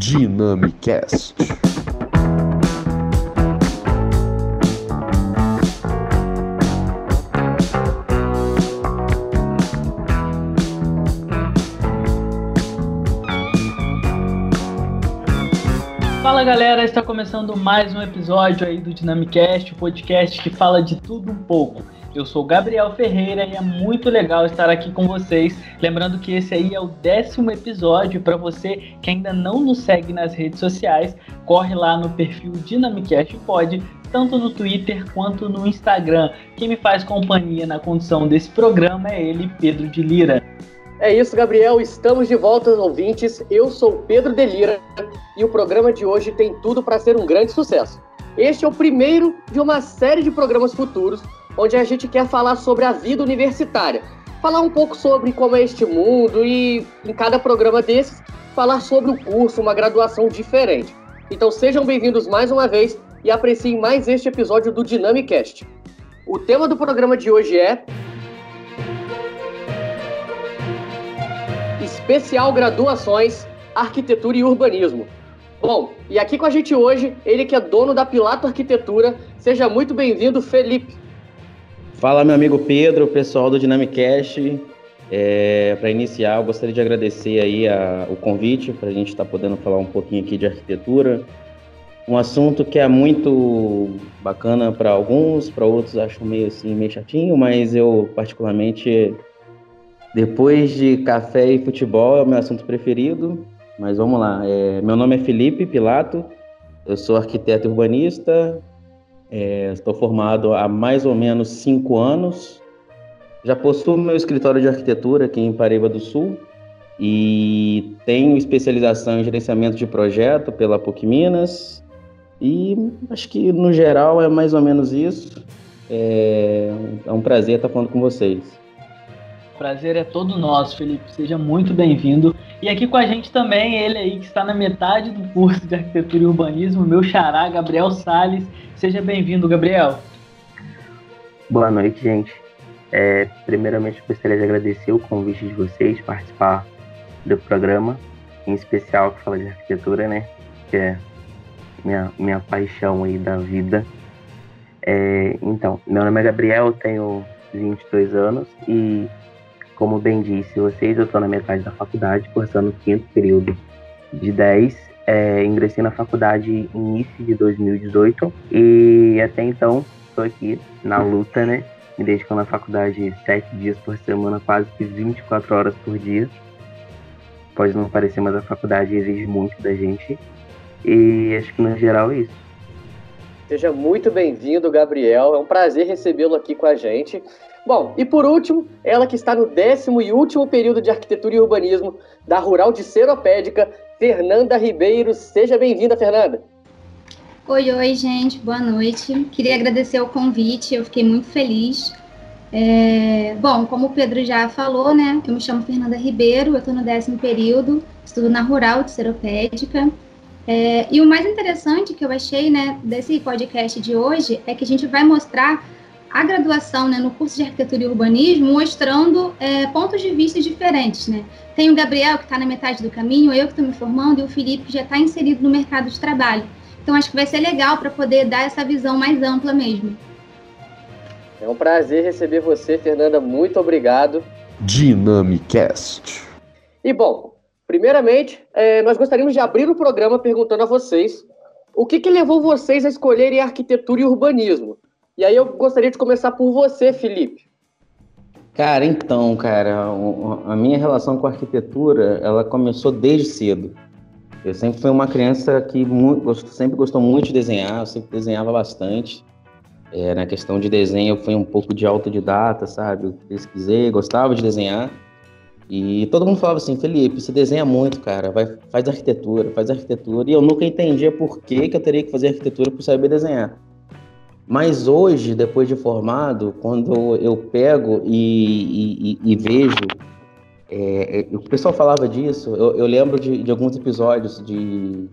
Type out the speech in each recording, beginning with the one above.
Dynamicast. Fala galera, está começando mais um episódio aí do Dynamicast, o podcast que fala de tudo um pouco. Eu sou Gabriel Ferreira e é muito legal estar aqui com vocês. Lembrando que esse aí é o décimo episódio. Para você que ainda não nos segue nas redes sociais, corre lá no perfil Dynamicast Pod, tanto no Twitter quanto no Instagram. Quem me faz companhia na condução desse programa é ele, Pedro de Lira. É isso, Gabriel. Estamos de volta, ouvintes. Eu sou Pedro de Lira e o programa de hoje tem tudo para ser um grande sucesso. Este é o primeiro de uma série de programas futuros onde a gente quer falar sobre a vida universitária. Falar um pouco sobre como é este mundo e, em cada programa desses, falar sobre o curso, uma graduação diferente. Então sejam bem-vindos mais uma vez e apreciem mais este episódio do Dynamicast. O tema do programa de hoje é. Especial Graduações, Arquitetura e Urbanismo. Bom, e aqui com a gente hoje, ele que é dono da Pilato Arquitetura. Seja muito bem-vindo, Felipe. Fala, meu amigo Pedro, pessoal do Dynamicast. É, para iniciar, eu gostaria de agradecer aí a, o convite para a gente estar tá podendo falar um pouquinho aqui de arquitetura. Um assunto que é muito bacana para alguns, para outros acho meio assim, meio chatinho, mas eu particularmente, depois de café e futebol, é o meu assunto preferido. Mas vamos lá, é, meu nome é Felipe Pilato, eu sou arquiteto urbanista, é, estou formado há mais ou menos cinco anos. Já possuo meu escritório de arquitetura aqui em Paraíba do Sul e tenho especialização em gerenciamento de projeto pela PUC Minas. E acho que no geral é mais ou menos isso. É, é um prazer estar falando com vocês. Prazer é todo nosso, Felipe. Seja muito bem-vindo. E aqui com a gente também ele aí que está na metade do curso de arquitetura e urbanismo, meu xará, Gabriel Sales. Seja bem-vindo, Gabriel. Boa noite, gente. É, primeiramente, gostaria de agradecer o convite de vocês participar do programa, em especial que fala de arquitetura, né? Que é minha, minha paixão aí da vida. É, então, meu nome é Gabriel, tenho 22 anos e como bem disse vocês, eu estou na metade da faculdade, cursando o quinto período de 10. É, ingressei na faculdade início de 2018 e até então estou aqui na luta, né? Me dedico na faculdade sete dias por semana, quase que 24 horas por dia. Pode não parecer, mas a faculdade exige muito da gente. E acho que no geral é isso. Seja muito bem-vindo, Gabriel. É um prazer recebê-lo aqui com a gente. Bom, e por último, ela que está no décimo e último período de arquitetura e urbanismo da Rural de Seropédica, Fernanda Ribeiro. Seja bem-vinda, Fernanda. Oi, oi, gente, boa noite. Queria agradecer o convite, eu fiquei muito feliz. É... Bom, como o Pedro já falou, né, eu me chamo Fernanda Ribeiro, eu estou no décimo período, estudo na Rural de Seropédica. É... E o mais interessante que eu achei, né, desse podcast de hoje é que a gente vai mostrar a graduação né, no curso de arquitetura e urbanismo mostrando é, pontos de vista diferentes. Né? Tem o Gabriel, que está na metade do caminho, eu que estou me formando, e o Felipe, que já está inserido no mercado de trabalho. Então, acho que vai ser legal para poder dar essa visão mais ampla mesmo. É um prazer receber você, Fernanda. Muito obrigado. Dynamicast. E, bom, primeiramente, é, nós gostaríamos de abrir o programa perguntando a vocês o que, que levou vocês a escolherem arquitetura e urbanismo. E aí eu gostaria de começar por você, Felipe. Cara, então, cara, a minha relação com a arquitetura, ela começou desde cedo. Eu sempre fui uma criança que sempre gostou muito de desenhar, eu sempre desenhava bastante. É, na questão de desenho, eu fui um pouco de autodidata, sabe? Eu pesquisei, gostava de desenhar. E todo mundo falava assim, Felipe, você desenha muito, cara, vai, faz arquitetura, faz arquitetura. E eu nunca entendia por que, que eu teria que fazer arquitetura por saber desenhar. Mas hoje, depois de formado, quando eu pego e, e, e vejo. É, é, o pessoal falava disso, eu, eu lembro de, de, alguns episódios de,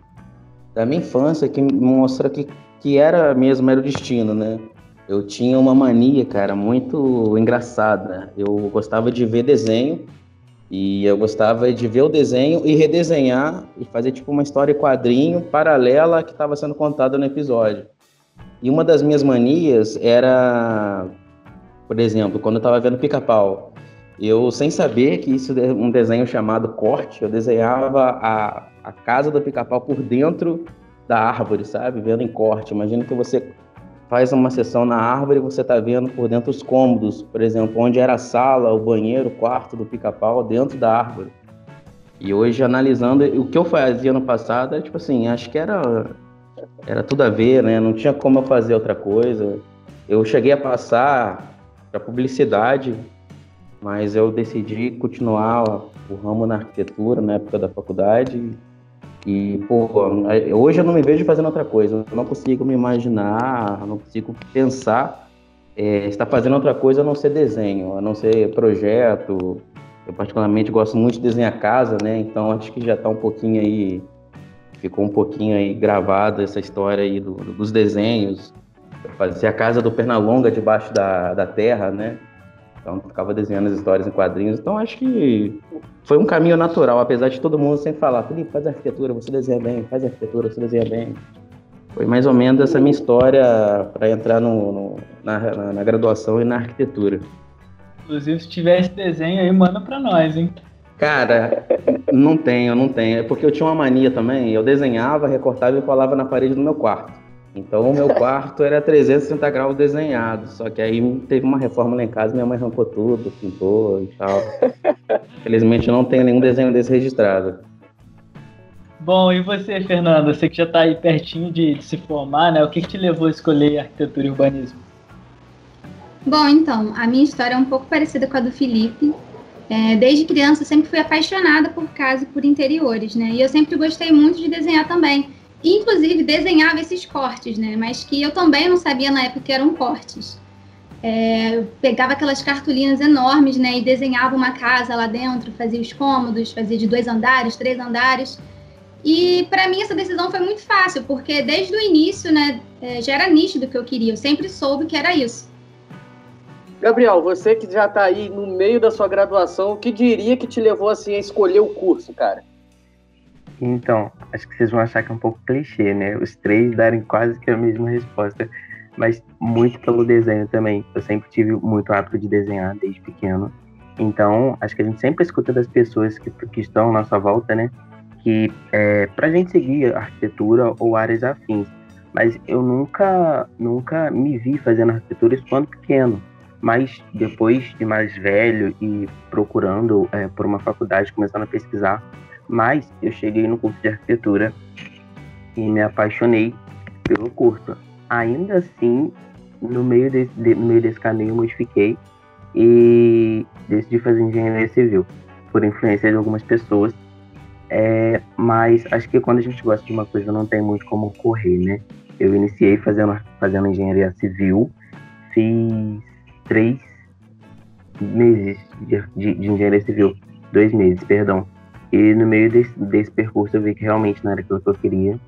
da minha infância que mostra que, que era mesmo, era o destino, né? Eu tinha uma mania, cara, muito engraçada. Eu gostava de ver desenho E eu gostava de ver o desenho e redesenhar e fazer tipo uma história quadrinho paralela que estava sendo contada no episódio. E uma das minhas manias era, por exemplo, quando eu estava vendo Pica-Pau, eu, sem saber que isso é um desenho chamado corte, eu desenhava a, a casa do Pica-Pau por dentro da árvore, sabe? Vendo em corte. Imagina que você faz uma sessão na árvore e você está vendo por dentro os cômodos, por exemplo, onde era a sala, o banheiro, o quarto do pica-pau dentro da árvore. E hoje, analisando, o que eu fazia no passado, é tipo assim, acho que era, era tudo a ver, né? Não tinha como eu fazer outra coisa. Eu cheguei a passar para publicidade, mas eu decidi continuar o ramo na arquitetura na época da faculdade e, pô, hoje eu não me vejo fazendo outra coisa. Eu não consigo me imaginar, não consigo pensar é, estar fazendo outra coisa a não ser desenho, a não ser projeto. Eu particularmente gosto muito de desenhar casa, né? Então acho que já está um pouquinho aí, ficou um pouquinho aí gravada essa história aí do, dos desenhos. Fazia a casa do Pernalonga debaixo da, da terra, né? Então ficava desenhando as histórias em quadrinhos. Então acho que foi um caminho natural, apesar de todo mundo sempre falar, Felipe, faz arquitetura, você desenha bem, faz arquitetura, você desenha bem. Foi mais ou menos essa minha história para entrar no, no na, na, na, graduação e na arquitetura. Inclusive, se tivesse desenho aí, manda para nós, hein? Cara, não tenho, não tenho. É porque eu tinha uma mania também. Eu desenhava, recortava e colava na parede do meu quarto. Então o meu quarto era 360 graus desenhado, só que aí teve uma reforma lá em casa, minha mãe arrancou tudo, pintou e tal. Felizmente não tem nenhum desenho desse registrado. Bom, e você, Fernanda? Você que já está aí pertinho de, de, se formar, né? O que, que te levou a escolher arquitetura e urbanismo? Bom, então, a minha história é um pouco parecida com a do Felipe. É, desde criança sempre fui apaixonada por casa e por interiores, né? E eu sempre gostei muito de desenhar também inclusive desenhava esses cortes, né? Mas que eu também não sabia na época que eram cortes. É, pegava aquelas cartolinas enormes, né? E desenhava uma casa lá dentro, fazia os cômodos, fazia de dois andares, três andares. E para mim essa decisão foi muito fácil, porque desde o início, né, é, já era nítido que eu queria. Eu sempre soube que era isso. Gabriel, você que já está aí no meio da sua graduação, o que diria que te levou assim a escolher o curso, cara? Então, acho que vocês vão achar que é um pouco clichê, né? Os três darem quase que a mesma resposta, mas muito pelo desenho também. Eu sempre tive muito hábito de desenhar desde pequeno. Então, acho que a gente sempre escuta das pessoas que, que estão à nossa volta, né? Que é, para a gente seguir arquitetura ou áreas afins. Mas eu nunca, nunca me vi fazendo arquitetura quando pequeno. Mas depois de mais velho e procurando é, por uma faculdade, começando a pesquisar, mas eu cheguei no curso de arquitetura e me apaixonei pelo curso. Ainda assim, no meio desse, de, no meio desse caminho, eu modifiquei e decidi fazer engenharia civil, por influência de algumas pessoas. É, mas acho que quando a gente gosta de uma coisa, não tem muito como correr, né? Eu iniciei fazendo, fazendo engenharia civil, fiz três meses de, de, de engenharia civil, dois meses, perdão. E no meio desse, desse percurso eu vi que realmente não era aquilo que eu queria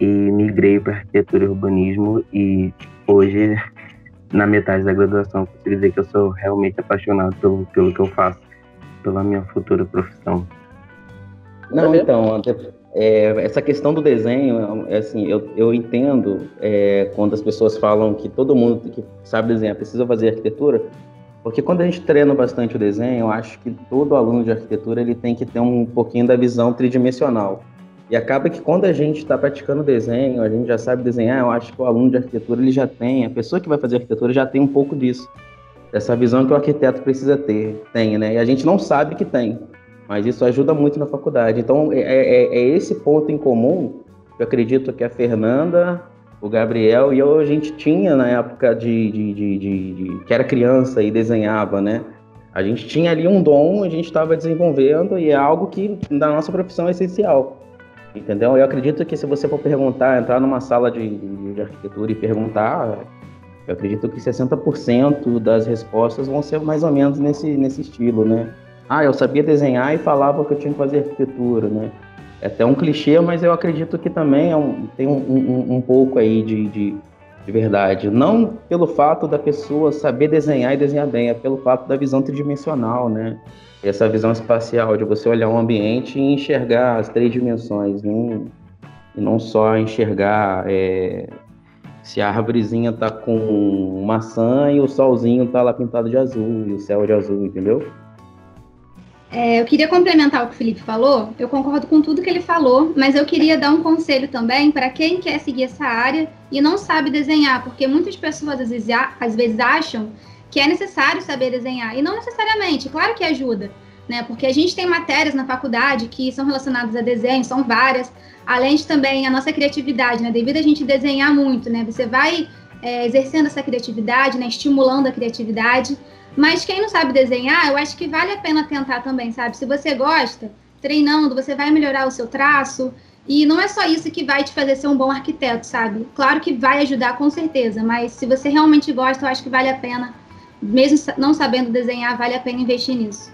e migrei para arquitetura e urbanismo e hoje na metade da graduação consigo dizer que eu sou realmente apaixonado pelo, pelo que eu faço, pela minha futura profissão. Não, então, é, essa questão do desenho, é assim, eu, eu entendo é, quando as pessoas falam que todo mundo que sabe desenhar precisa fazer arquitetura, porque quando a gente treina bastante o desenho, eu acho que todo aluno de arquitetura ele tem que ter um pouquinho da visão tridimensional. E acaba que quando a gente está praticando desenho, a gente já sabe desenhar, eu acho que o aluno de arquitetura ele já tem, a pessoa que vai fazer arquitetura já tem um pouco disso. Dessa visão que o arquiteto precisa ter, tem, né? E a gente não sabe que tem, mas isso ajuda muito na faculdade. Então, é, é, é esse ponto em comum que eu acredito que a Fernanda, o Gabriel e eu a gente tinha na época de, de, de, de, que era criança e desenhava, né? A gente tinha ali um dom, a gente estava desenvolvendo e é algo que na nossa profissão é essencial, entendeu? Eu acredito que se você for perguntar, entrar numa sala de, de arquitetura e perguntar, eu acredito que 60% das respostas vão ser mais ou menos nesse, nesse estilo, né? Ah, eu sabia desenhar e falava que eu tinha que fazer arquitetura, né? É até um clichê, mas eu acredito que também é um, tem um, um, um, pouco aí de, de, de verdade. Não pelo fato da pessoa saber desenhar e desenhar bem, é pelo fato da visão tridimensional, né? Essa visão espacial de você olhar um ambiente e enxergar as três dimensões, não, e não só enxergar é, se a árvorezinha tá com maçã e o solzinho tá lá pintado de azul e o céu de azul, entendeu? É, eu queria complementar o que o Felipe falou. Eu concordo com tudo que ele falou, mas eu queria dar um conselho também para quem quer seguir essa área e não sabe desenhar, porque muitas pessoas às vezes, às vezes acham que é necessário saber desenhar e não necessariamente. Claro que ajuda, né? Porque a gente tem matérias na faculdade que são relacionadas a desenho, são várias, além de também a nossa criatividade, né? Devido a gente desenhar muito, né? Você vai é, exercendo essa criatividade, né? Estimulando a criatividade. Mas quem não sabe desenhar, eu acho que vale a pena tentar também, sabe? Se você gosta, treinando, você vai melhorar o seu traço. E não é só isso que vai te fazer ser um bom arquiteto, sabe? Claro que vai ajudar com certeza, mas se você realmente gosta, eu acho que vale a pena, mesmo não sabendo desenhar, vale a pena investir nisso.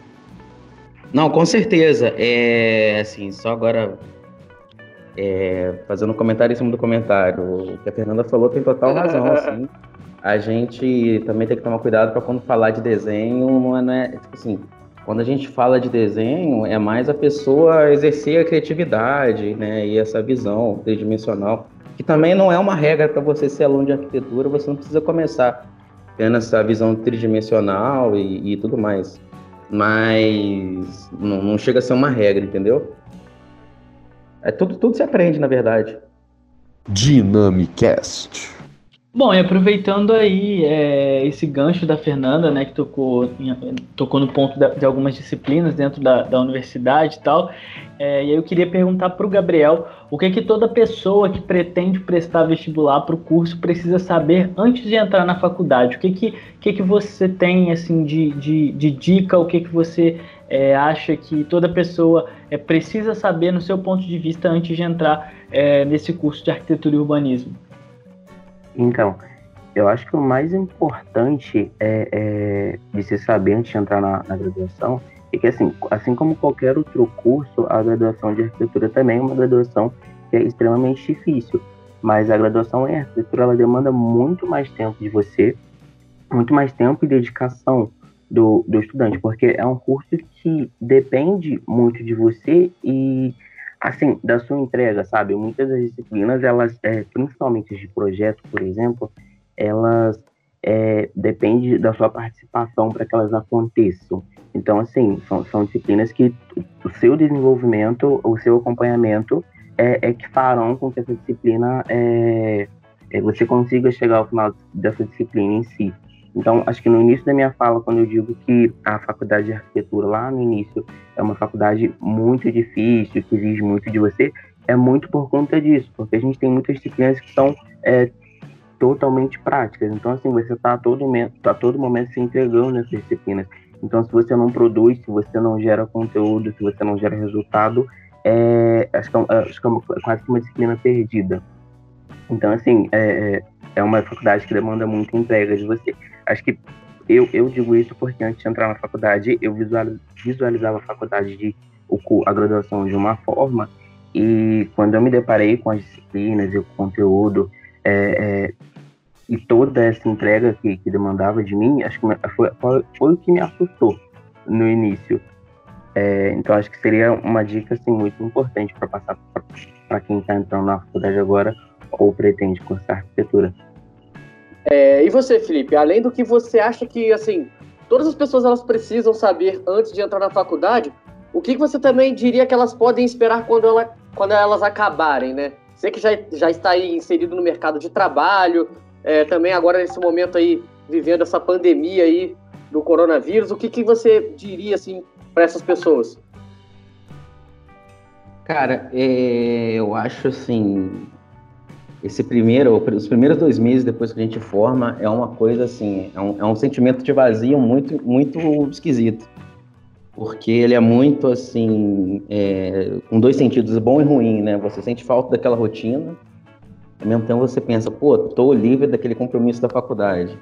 Não, com certeza. É assim, só agora é, fazendo um comentário em cima do comentário. O que a Fernanda falou tem total razão, assim a gente também tem que tomar cuidado para quando falar de desenho, é, não é, tipo assim, quando a gente fala de desenho, é mais a pessoa exercer a criatividade, né, e essa visão tridimensional, que também não é uma regra para você ser aluno de arquitetura, você não precisa começar tendo essa visão tridimensional e, e tudo mais. Mas não, não, chega a ser uma regra, entendeu? É tudo, tudo se aprende, na verdade. Dynamicast. Bom, e aproveitando aí é, esse gancho da Fernanda, né, que tocou, tocou no ponto da, de algumas disciplinas dentro da, da universidade e tal, é, e aí eu queria perguntar para o Gabriel o que, que toda pessoa que pretende prestar vestibular para o curso precisa saber antes de entrar na faculdade. O que, que, que, que você tem assim de, de, de dica, o que, que você é, acha que toda pessoa é, precisa saber no seu ponto de vista antes de entrar é, nesse curso de arquitetura e urbanismo? Então, eu acho que o mais importante é, é, de se saber antes de entrar na, na, graduação é que, assim, assim como qualquer outro curso, a graduação de arquitetura também é uma graduação que é extremamente difícil. Mas a graduação em arquitetura ela demanda muito mais tempo de você, muito mais tempo e dedicação do, do estudante, porque é um curso que depende muito de você e assim, da sua entrega, sabe? Muitas das disciplinas, elas, é, principalmente de projeto, por exemplo, elas é, depende da sua participação para que elas aconteçam. Então, assim, são, são disciplinas que o seu desenvolvimento, o seu acompanhamento é, é que farão com que essa disciplina é, é, você consiga chegar ao final dessa disciplina em si. Então, acho que no início da minha fala, quando eu digo que a faculdade de arquitetura, lá no início, é uma faculdade muito difícil, que exige muito de você, é muito por conta disso, porque a gente tem muitas disciplinas que são é, totalmente práticas. Então, assim, você está a todo momento, a todo momento se entregando nessas disciplinas. Então, se você não produz, se você não gera conteúdo, se você não gera resultado, é, acho, que é, acho que é quase que uma disciplina perdida. Então, assim, é, é, é uma faculdade que demanda muita entrega de você. Acho que eu, eu digo isso porque antes de entrar na faculdade, eu visualizava a faculdade de a graduação de uma forma e quando eu me deparei com as disciplinas e o conteúdo é, é, e toda essa entrega que, que, demandava de mim, acho que foi, foi, foi o que me assustou no início. É, então acho que seria uma dica assim, muito importante para passar para quem está entrando na faculdade agora ou pretende cursar arquitetura. É, e você, Felipe, além do que você acha que, assim, todas as pessoas elas precisam saber antes de entrar na faculdade, o que você também diria que elas podem esperar quando, ela, quando elas acabarem, né? Você que já, já está aí inserido no mercado de trabalho, é, também agora nesse momento aí, vivendo essa pandemia aí do coronavírus, o que, que você diria, assim, para essas pessoas? Cara, é, eu acho assim, esse primeiro, os primeiros dois meses depois que a gente forma, é uma coisa assim, é um, é um sentimento de vazio muito, muito esquisito. Porque ele é muito assim, é, com dois sentidos, bom e ruim, né? Você sente falta daquela rotina, ao mesmo tempo você pensa, pô, tô livre daquele compromisso da faculdade.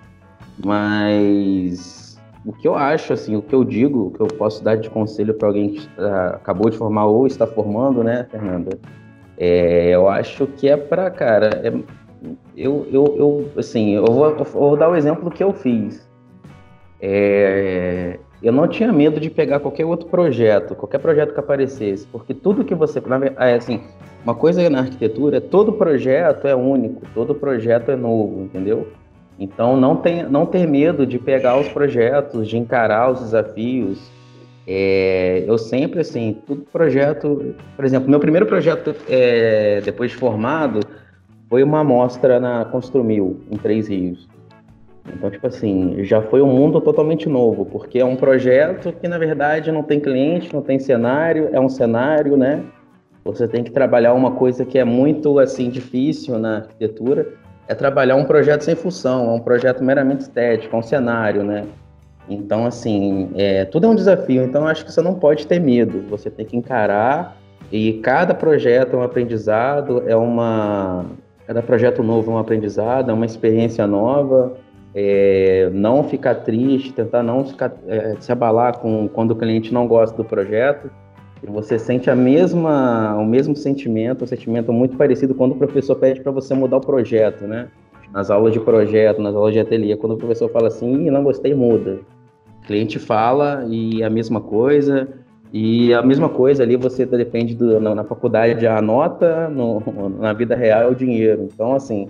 Mas o que eu acho, assim, o que eu digo, o que eu posso dar de conselho para alguém que acabou de formar ou está formando, né, Fernanda? É, eu acho que é para, cara, é, eu, eu, eu assim, eu vou, eu vou dar o exemplo que eu fiz. É, eu não tinha medo de pegar qualquer outro projeto, qualquer projeto que aparecesse, porque tudo que você, é assim, uma coisa na arquitetura é todo projeto é único, todo projeto é novo, entendeu? Então não tem, não ter medo de pegar os projetos, de encarar os desafios. É, eu sempre assim, todo projeto, por exemplo, meu primeiro projeto é, depois de formado foi uma amostra na Construmil em Três Rios. Então, tipo assim, já foi um mundo totalmente novo, porque é um projeto que, na verdade, não tem cliente, não tem cenário, é um cenário, né? Você tem que trabalhar uma coisa que é muito, assim, difícil na arquitetura, é trabalhar um projeto sem função, é um projeto meramente estético, é um cenário, né? Então, assim, é, tudo é um desafio, então acho que você não pode ter medo, você tem que encarar, e cada projeto é um aprendizado, é uma... Cada projeto novo é um aprendizado, é uma experiência nova, é, não ficar triste, tentar não ficar, é, se abalar com quando o cliente não gosta do projeto. E você sente a mesma, o mesmo sentimento, um sentimento muito parecido quando o professor pede para você mudar o projeto, né? Nas aulas de projeto, nas aulas de ateliê, quando o professor fala assim, não gostei, muda. Cliente fala e a mesma coisa, e a mesma coisa ali você depende do, na, na faculdade a nota, no, na vida real é o dinheiro. Então, assim,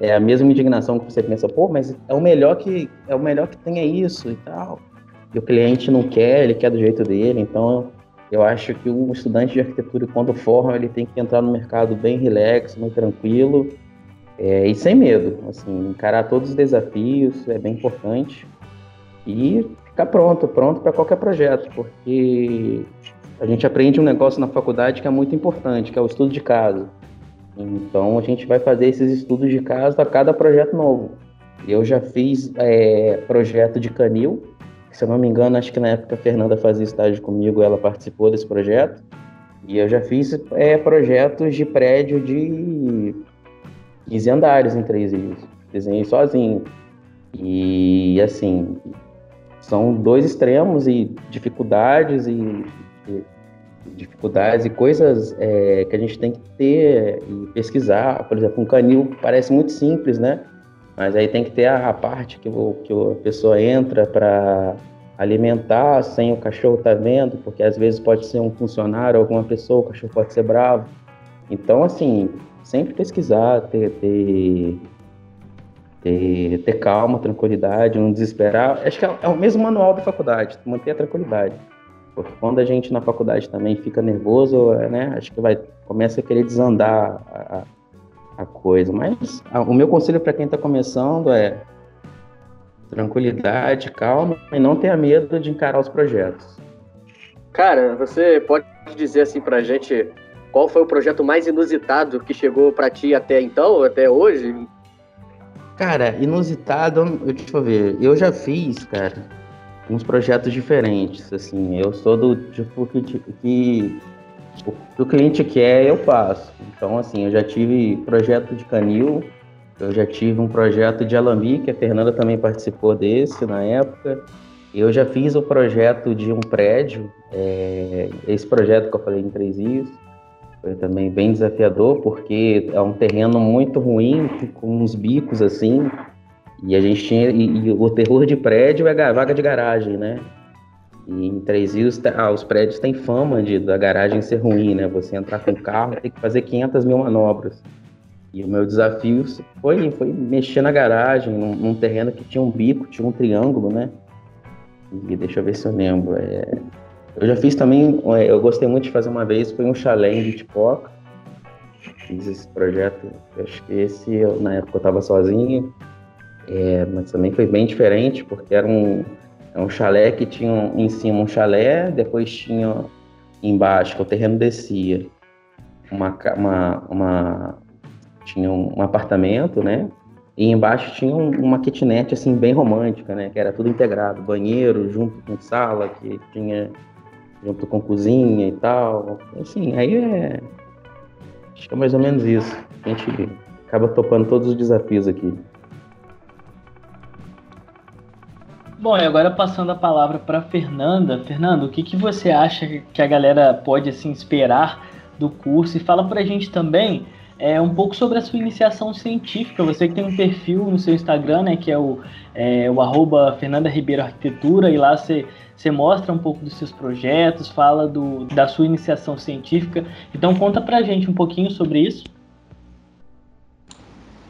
é a mesma indignação que você pensa, pô, mas é o melhor que é o melhor que tenha isso e tal. E o cliente não quer, ele quer do jeito dele, então eu acho que o estudante de arquitetura, quando forma, ele tem que entrar no mercado bem relax, bem tranquilo é, e sem medo. Assim, encarar todos os desafios é bem importante e ficar pronto, pronto para qualquer projeto, porque a gente aprende um negócio na faculdade que é muito importante, que é o estudo de caso. Então a gente vai fazer esses estudos de caso a cada projeto novo. Eu já fiz é, projeto de canil, se eu não me engano, acho que na época a Fernanda fazia estágio comigo, ela participou desse projeto. E eu já fiz é, projetos de prédio de 15 andares em três ilhas. Desenhei sozinho. E assim, são dois extremos e dificuldades e, e dificuldades e coisas é, que a gente tem que ter e pesquisar. Por exemplo, um canil parece muito simples, né? Mas aí tem que ter a, parte que, o, que a pessoa entra para alimentar sem o cachorro estar tá vendo, porque às vezes pode ser um funcionário, alguma pessoa, o cachorro pode ser bravo. Então, assim, sempre pesquisar, ter, ter, ter, ter calma, tranquilidade, não desesperar. Acho que é, é o mesmo manual da faculdade, manter a tranquilidade. Porque quando a gente na faculdade também fica nervoso, né, acho que vai começa a querer desandar a, a coisa. Mas a, o meu conselho para quem está começando é tranquilidade, calma e não tenha medo de encarar os projetos. Cara, você pode dizer assim para a gente qual foi o projeto mais inusitado que chegou para ti até então, até hoje? Cara, inusitado, deixa eu ver. Eu já fiz, cara, uns projetos diferentes, assim. Eu sou do tipo que, que o que o cliente quer, eu faço. Então, assim, eu já tive projeto de canil, eu já tive um projeto de alambique, a Fernanda também participou desse na época. Eu já fiz o projeto de um prédio, é, esse projeto que eu falei em Três Rios, foi também bem desafiador, porque é um terreno muito ruim, com uns bicos assim, e a gente tinha. E, e o terror de prédio é a vaga de garagem, né? E em Três Rios, ah, os prédios têm fama de da garagem ser ruim, né? Você entrar com o carro tem que fazer 500 mil manobras. E o meu desafio foi, foi mexer na garagem, num, num terreno que tinha um bico, tinha um triângulo, né? E deixa eu ver se eu lembro. É... Eu já fiz também, é, eu gostei muito de fazer uma vez, foi um chalé em Bitpoca. Fiz esse projeto, acho que esse, eu, na época eu estava sozinho, é, mas também foi bem diferente, porque era um, é um chalé que tinha em cima um chalé, depois tinha embaixo, que o terreno descia, uma, uma, uma tinha um, um, apartamento, né? E embaixo tinha um, uma kitnet, assim, bem romântica, né? Que era tudo integrado, banheiro junto com sala, que tinha junto com cozinha e tal. Assim, aí é... Acho que é mais ou menos isso. A gente acaba topando todos os desafios aqui. Bom, e agora passando a palavra para Fernanda. Fernanda, o que, que você acha que a galera pode assim esperar do curso? E fala para a gente também é, um pouco sobre a sua iniciação científica. Você que tem um perfil no seu Instagram, né, que é o, é, o arroba Fernanda Ribeiro Arquitetura, e lá você, você mostra um pouco dos seus projetos, fala do, da sua iniciação científica. Então conta pra gente um pouquinho sobre isso.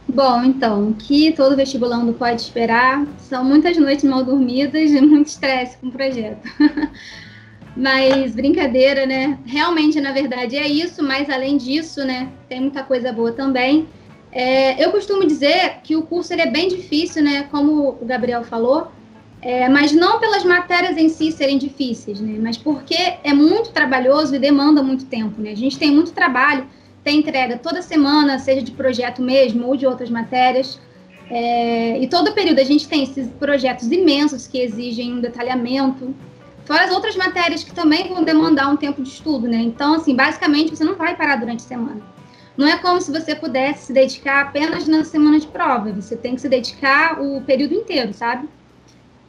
Bom, então, que todo vestibulando pode esperar são muitas noites mal dormidas e muito estresse com o projeto. Mas brincadeira, né? Realmente, na verdade, é isso, mas além disso, né, tem muita coisa boa também. É, eu costumo dizer que o curso ele é bem difícil, né? Como o Gabriel falou, é, mas não pelas matérias em si serem difíceis, né? Mas porque é muito trabalhoso e demanda muito tempo, né? A gente tem muito trabalho, tem entrega toda semana, seja de projeto mesmo ou de outras matérias. É, e todo período a gente tem esses projetos imensos que exigem um detalhamento. Fora as outras matérias que também vão demandar um tempo de estudo, né? Então, assim, basicamente você não vai parar durante a semana. Não é como se você pudesse se dedicar apenas na semana de prova. Você tem que se dedicar o período inteiro, sabe?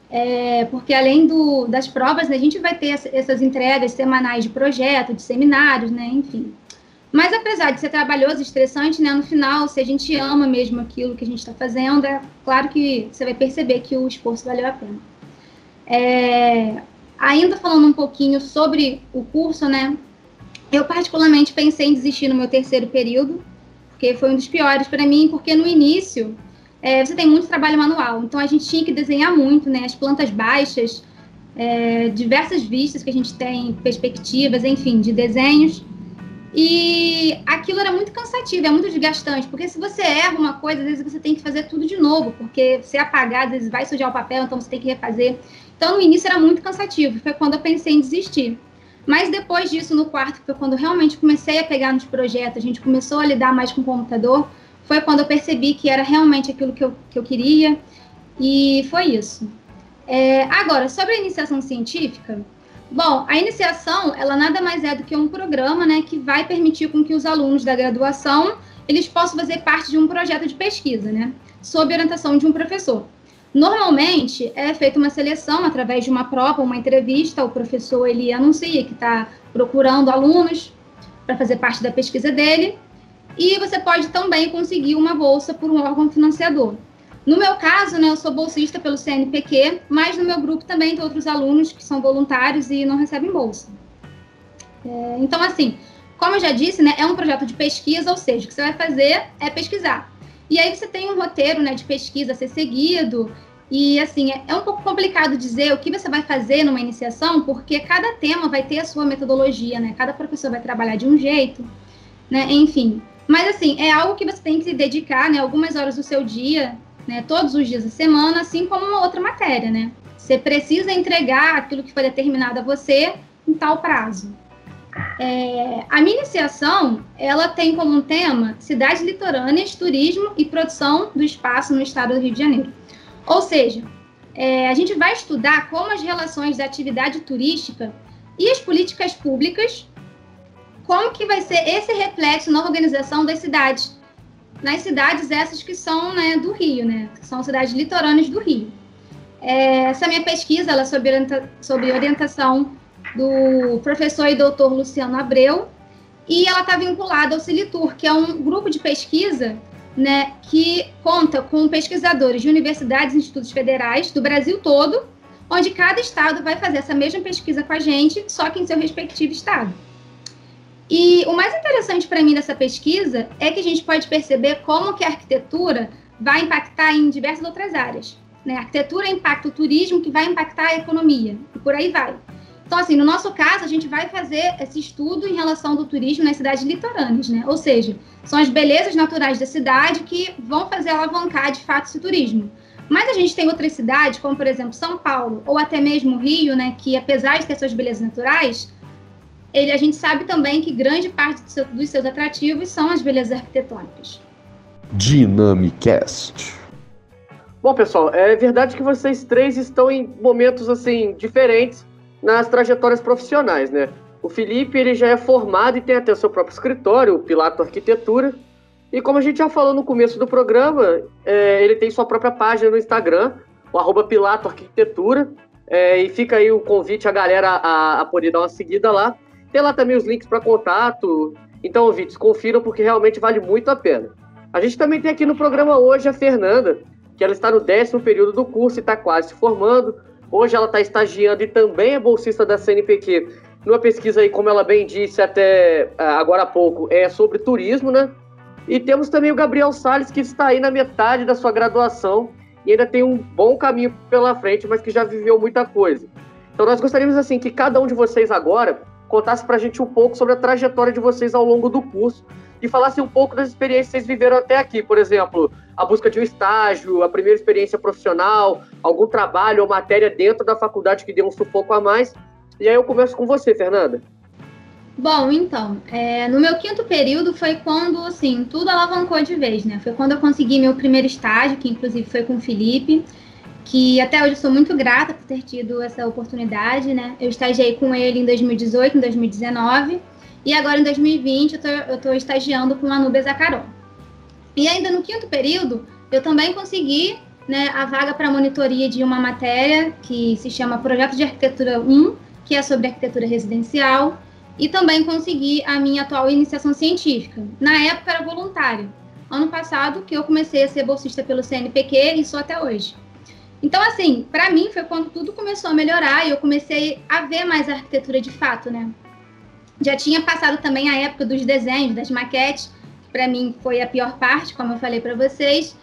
É, porque além do, das provas, né, a gente vai ter essas entregas semanais de projeto, de seminários, né? Enfim. Mas apesar de ser trabalhoso estressante, né, no final, se a gente ama mesmo aquilo que a gente está fazendo, é claro que você vai perceber que o esforço valeu a pena. É, Ainda falando um pouquinho sobre o curso, né? Eu particularmente pensei em desistir no meu terceiro período, porque foi um dos piores para mim, porque no início é, você tem muito trabalho manual, então a gente tinha que desenhar muito, né? As plantas baixas, é, diversas vistas que a gente tem, perspectivas, enfim, de desenhos. E aquilo era muito cansativo, é muito desgastante, porque se você erra uma coisa, às vezes você tem que fazer tudo de novo, porque se apagar, às vezes vai sujar o papel, então você tem que refazer. Então, no início era muito cansativo, foi quando eu pensei em desistir. Mas depois disso, no quarto, foi quando realmente comecei a pegar nos projetos, a gente começou a lidar mais com o computador, foi quando eu percebi que era realmente aquilo que eu, que eu queria, e foi isso. É, agora, sobre a iniciação científica, bom, a iniciação, ela nada mais é do que um programa, né, que vai permitir com que os alunos da graduação, eles possam fazer parte de um projeto de pesquisa, né, sob orientação de um professor. Normalmente é feita uma seleção através de uma prova, uma entrevista. O professor ele anuncia que está procurando alunos para fazer parte da pesquisa dele. E você pode também conseguir uma bolsa por um órgão financiador. No meu caso, né, eu sou bolsista pelo CNPq, mas no meu grupo também tem outros alunos que são voluntários e não recebem bolsa. É, então, assim, como eu já disse, né, é um projeto de pesquisa, ou seja, o que você vai fazer é pesquisar. E aí você tem um roteiro né, de pesquisa a ser seguido. E assim, é, é um pouco complicado dizer o que você vai fazer numa iniciação, porque cada tema vai ter a sua metodologia, né? Cada professor vai trabalhar de um jeito, né? Enfim. Mas assim, é algo que você tem que se dedicar, né? Algumas horas do seu dia, né? Todos os dias da semana, assim como uma outra matéria, né? Você precisa entregar aquilo que foi determinado a você em tal prazo. É, a minha iniciação, ela tem como tema cidades litorâneas, turismo e produção do espaço no estado do Rio de Janeiro. Ou seja, é, a gente vai estudar como as relações da atividade turística e as políticas públicas, como que vai ser esse reflexo na organização das cidades, nas cidades essas que são né, do Rio, né, que são cidades litorâneas do Rio. É, essa minha pesquisa ela é sobre, orienta sobre orientação do professor e doutor Luciano Abreu, e ela está vinculada ao Cilitur, que é um grupo de pesquisa né, que conta com pesquisadores de universidades e institutos federais do Brasil todo, onde cada estado vai fazer essa mesma pesquisa com a gente, só que em seu respectivo estado. E o mais interessante para mim dessa pesquisa é que a gente pode perceber como que a arquitetura vai impactar em diversas outras áreas. Né? A arquitetura impacta o turismo, que vai impactar a economia, e por aí vai. Então, assim, no nosso caso, a gente vai fazer esse estudo em relação do turismo nas cidades litorâneas, né? Ou seja, são as belezas naturais da cidade que vão fazer alavancar, de fato, esse turismo. Mas a gente tem outras cidades, como, por exemplo, São Paulo, ou até mesmo Rio, né? Que, apesar de ter suas belezas naturais, ele, a gente sabe também que grande parte do seu, dos seus atrativos são as belezas arquitetônicas. Dynamicast. Bom, pessoal, é verdade que vocês três estão em momentos, assim, diferentes nas trajetórias profissionais, né? O Felipe ele já é formado e tem até o seu próprio escritório, o Pilato Arquitetura. E como a gente já falou no começo do programa, é, ele tem sua própria página no Instagram, o arroba Pilato Arquitetura. É, e fica aí o convite a galera a, a poder dar uma seguida lá. Tem lá também os links para contato Então, ouvintes, confiram porque realmente vale muito a pena. A gente também tem aqui no programa hoje a Fernanda, que ela está no décimo período do curso e está quase se formando. Hoje ela está estagiando e também é bolsista da CNPq numa pesquisa aí, como ela bem disse até ah, agora há pouco, é sobre turismo, né? E temos também o Gabriel Salles, que está aí na metade da sua graduação e ainda tem um bom caminho pela frente, mas que já viveu muita coisa. Então nós gostaríamos assim que cada um de vocês agora contasse para a gente um pouco sobre a trajetória de vocês ao longo do curso e falasse um pouco das experiências que vocês viveram até aqui. Por exemplo, a busca de um estágio, a primeira experiência profissional, algum trabalho ou matéria dentro da faculdade que deu um sufoco a mais. E aí eu começo com você, Fernanda. Bom, então, é, no meu quinto período foi quando, assim, tudo alavancou de vez, né? Foi quando eu consegui meu primeiro estágio, que inclusive foi com o Felipe, que até hoje sou muito grata por ter tido essa oportunidade, né? Eu estagiei com ele em 2018, em 2019, e agora em 2020 eu estou estagiando com a Nubes Acaron. E ainda no quinto período, eu também consegui né, a vaga para monitoria de uma matéria que se chama Projeto de Arquitetura 1, que é sobre arquitetura residencial, e também consegui a minha atual iniciação científica. Na época era voluntário. Ano passado que eu comecei a ser bolsista pelo CNPq e sou até hoje. Então, assim, para mim foi quando tudo começou a melhorar e eu comecei a ver mais a arquitetura de fato, né? Já tinha passado também a época dos desenhos, das maquetes, que para mim foi a pior parte, como eu falei para vocês.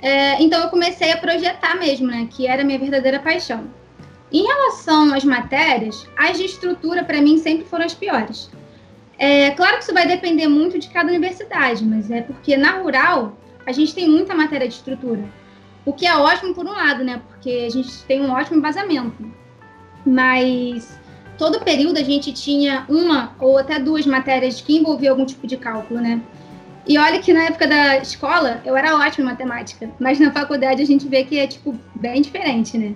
É, então eu comecei a projetar mesmo, né? Que era a minha verdadeira paixão. Em relação às matérias, as de estrutura para mim sempre foram as piores. É claro que isso vai depender muito de cada universidade, mas é porque na rural a gente tem muita matéria de estrutura. O que é ótimo por um lado, né? Porque a gente tem um ótimo embasamento. Mas todo período a gente tinha uma ou até duas matérias que envolviam algum tipo de cálculo, né? E olha que na época da escola eu era ótima em matemática, mas na faculdade a gente vê que é tipo bem diferente, né?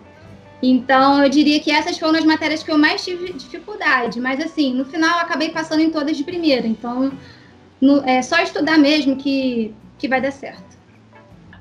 Então, eu diria que essas foram as matérias que eu mais tive dificuldade. Mas, assim, no final, eu acabei passando em todas de primeira. Então, no, é só estudar mesmo que, que vai dar certo.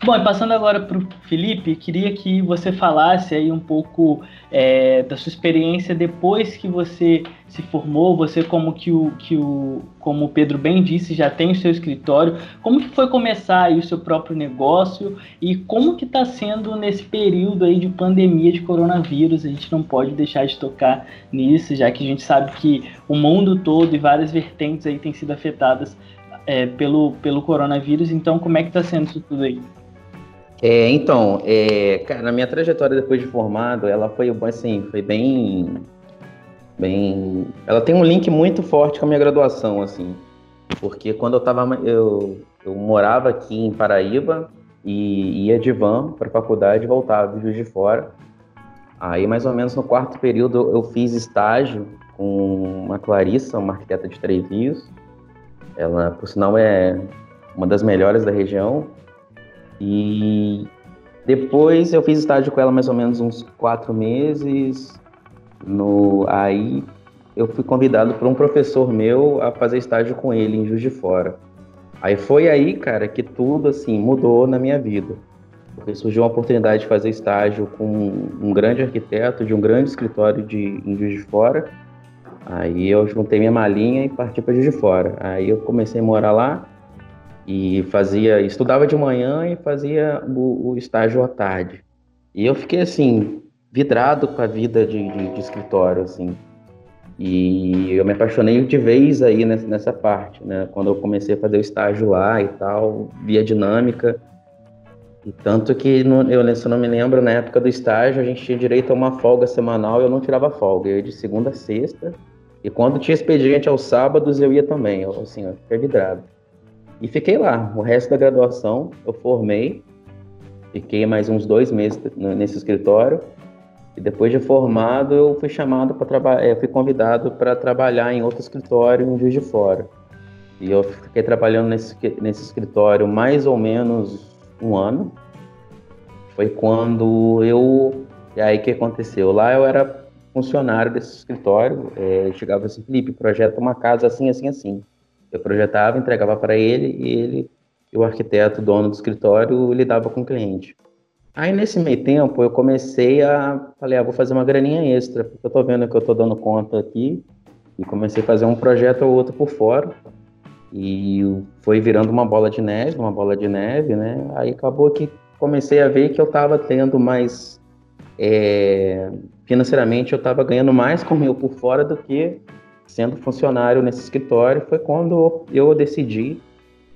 Bom, e passando agora para o Felipe, queria que você falasse aí um pouco é, da sua experiência depois que você se formou, você como que o, que o como o Pedro bem disse, já tem o seu escritório, como que foi começar aí o seu próprio negócio e como que está sendo nesse período aí de pandemia de coronavírus, a gente não pode deixar de tocar nisso, já que a gente sabe que o mundo todo e várias vertentes aí têm sido afetadas é, pelo, pelo coronavírus, então como é que está sendo isso tudo aí? É, então, é, cara, na minha trajetória depois de formado, ela foi assim, foi bem, bem, ela tem um link muito forte com a minha graduação, assim, porque quando eu tava, eu, eu morava aqui em Paraíba e ia de van para faculdade voltava de Juiz de Fora. Aí, mais ou menos no quarto período, eu fiz estágio com uma Clarissa, uma arquiteta de Três Rios. Ela, por sinal, é uma das melhores da região e depois eu fiz estágio com ela mais ou menos uns quatro meses. No, aí eu fui convidado por um professor meu a fazer estágio com ele em Juiz de Fora. Aí foi aí, cara, que tudo assim mudou na minha vida. Porque surgiu uma oportunidade de fazer estágio com um grande arquiteto de um grande escritório de, em Juiz de Fora. Aí eu juntei minha malinha e parti para Juiz de Fora. Aí eu comecei a morar lá e fazia, estudava de manhã e fazia o, o estágio à tarde. E eu fiquei assim vidrado com a vida de, de, de, escritório, assim. E eu me apaixonei de vez aí nessa, nessa parte, né? Quando eu comecei a fazer o estágio lá e tal, via dinâmica. E tanto que, no, eu, se não me lembro, na época do estágio, a gente tinha direito a uma folga semanal eu não tirava folga. Eu ia de segunda a sexta. E quando tinha expediente aos sábados, eu ia também. Eu, assim, eu fiquei vidrado. E fiquei lá. O resto da graduação eu formei, fiquei mais uns dois meses nesse escritório. E depois de formado, eu fui chamado para trabalhar, eh, fui convidado para trabalhar em outro escritório em Juiz de Fora. E eu fiquei trabalhando nesse, nesse escritório mais ou menos um ano. Foi quando eu. E aí que aconteceu? Lá eu era funcionário desse escritório. É, chegava assim, Felipe, projeta uma casa assim, assim, assim. Eu projetava, entregava para ele e ele, o arquiteto, dono do escritório, lidava com o cliente. Aí nesse meio tempo eu comecei a falei, ah, vou fazer uma graninha extra, porque eu tô vendo que eu tô dando conta aqui e comecei a fazer um projeto ou outro por fora. E foi virando uma bola de neve, uma bola de neve, né? Aí acabou que comecei a ver que eu estava tendo mais. É, financeiramente, eu estava ganhando mais com o meu por fora do que sendo funcionário nesse escritório. Foi quando eu decidi,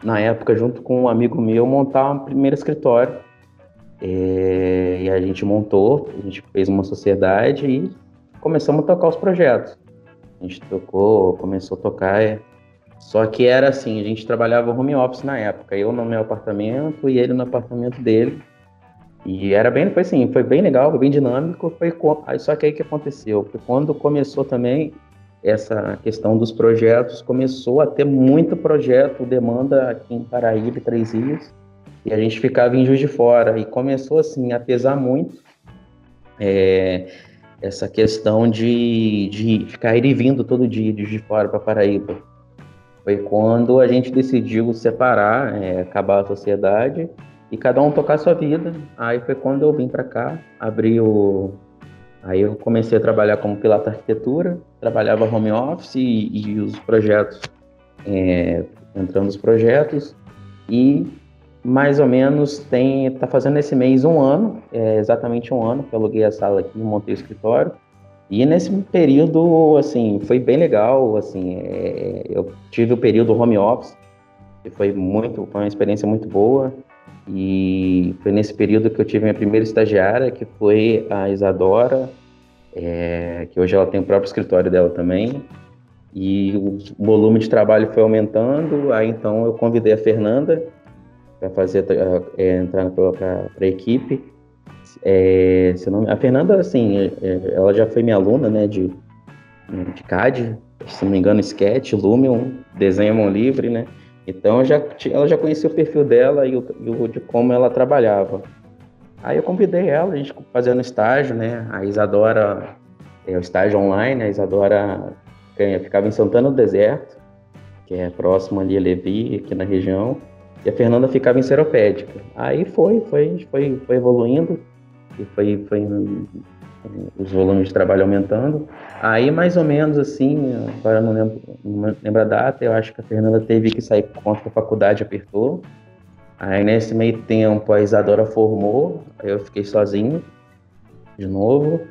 na época, junto com um amigo meu, montar um primeiro escritório. É, e a gente montou, a gente fez uma sociedade e começamos a tocar os projetos. A gente tocou, começou a tocar. É, só que era assim, a gente trabalhava home office na época, eu no meu apartamento e ele no apartamento dele. E era bem, foi assim, foi bem legal, foi bem dinâmico, foi só que aí que aconteceu, foi quando começou também essa questão dos projetos, começou a ter muito projeto, demanda aqui em Paraíba Três Rios, e a gente ficava em Juiz de Fora, e começou assim a pesar muito é, essa questão de, de ficar ir e vindo todo dia de Juiz de Fora para Paraíba foi quando a gente decidiu separar, é, acabar a sociedade e cada um tocar a sua vida. Aí foi quando eu vim para cá, abri o. Aí eu comecei a trabalhar como piloto arquitetura, trabalhava home office e, e os projetos, é, entrando nos projetos. E mais ou menos tem, tá fazendo esse mês um ano, é exatamente um ano que eu aluguei a sala aqui, montei o escritório. E nesse período, assim, foi bem legal, assim, é, eu tive o período home office, que foi muito, foi uma experiência muito boa, e foi nesse período que eu tive minha primeira estagiária, que foi a Isadora, é, que hoje ela tem o próprio escritório dela também, e o volume de trabalho foi aumentando, aí então eu convidei a Fernanda para fazer, é, entrar para a equipe, é, a Fernanda, assim, é, é, ela já foi minha aluna, né, de, de CAD, se não me engano, Sketch, Lumion, desenho mão livre, né? Então já, ela já conhecia o perfil dela e o, e de como ela trabalhava. Aí eu convidei ela, a gente fazendo estágio, né? A Isadora, é o estágio online, a Isadora ficava em Santana do Deserto, que é próximo ali a Levi, aqui na região, e a Fernanda ficava em Seropédica. Aí foi, foi, foi, foi evoluindo e foi, foi os volumes de trabalho aumentando. Aí, mais ou menos assim, agora não lembro, não lembro a data, eu acho que a Fernanda teve que sair por conta que a faculdade apertou. Aí, nesse meio tempo, a Isadora formou, aí eu fiquei sozinho, de novo.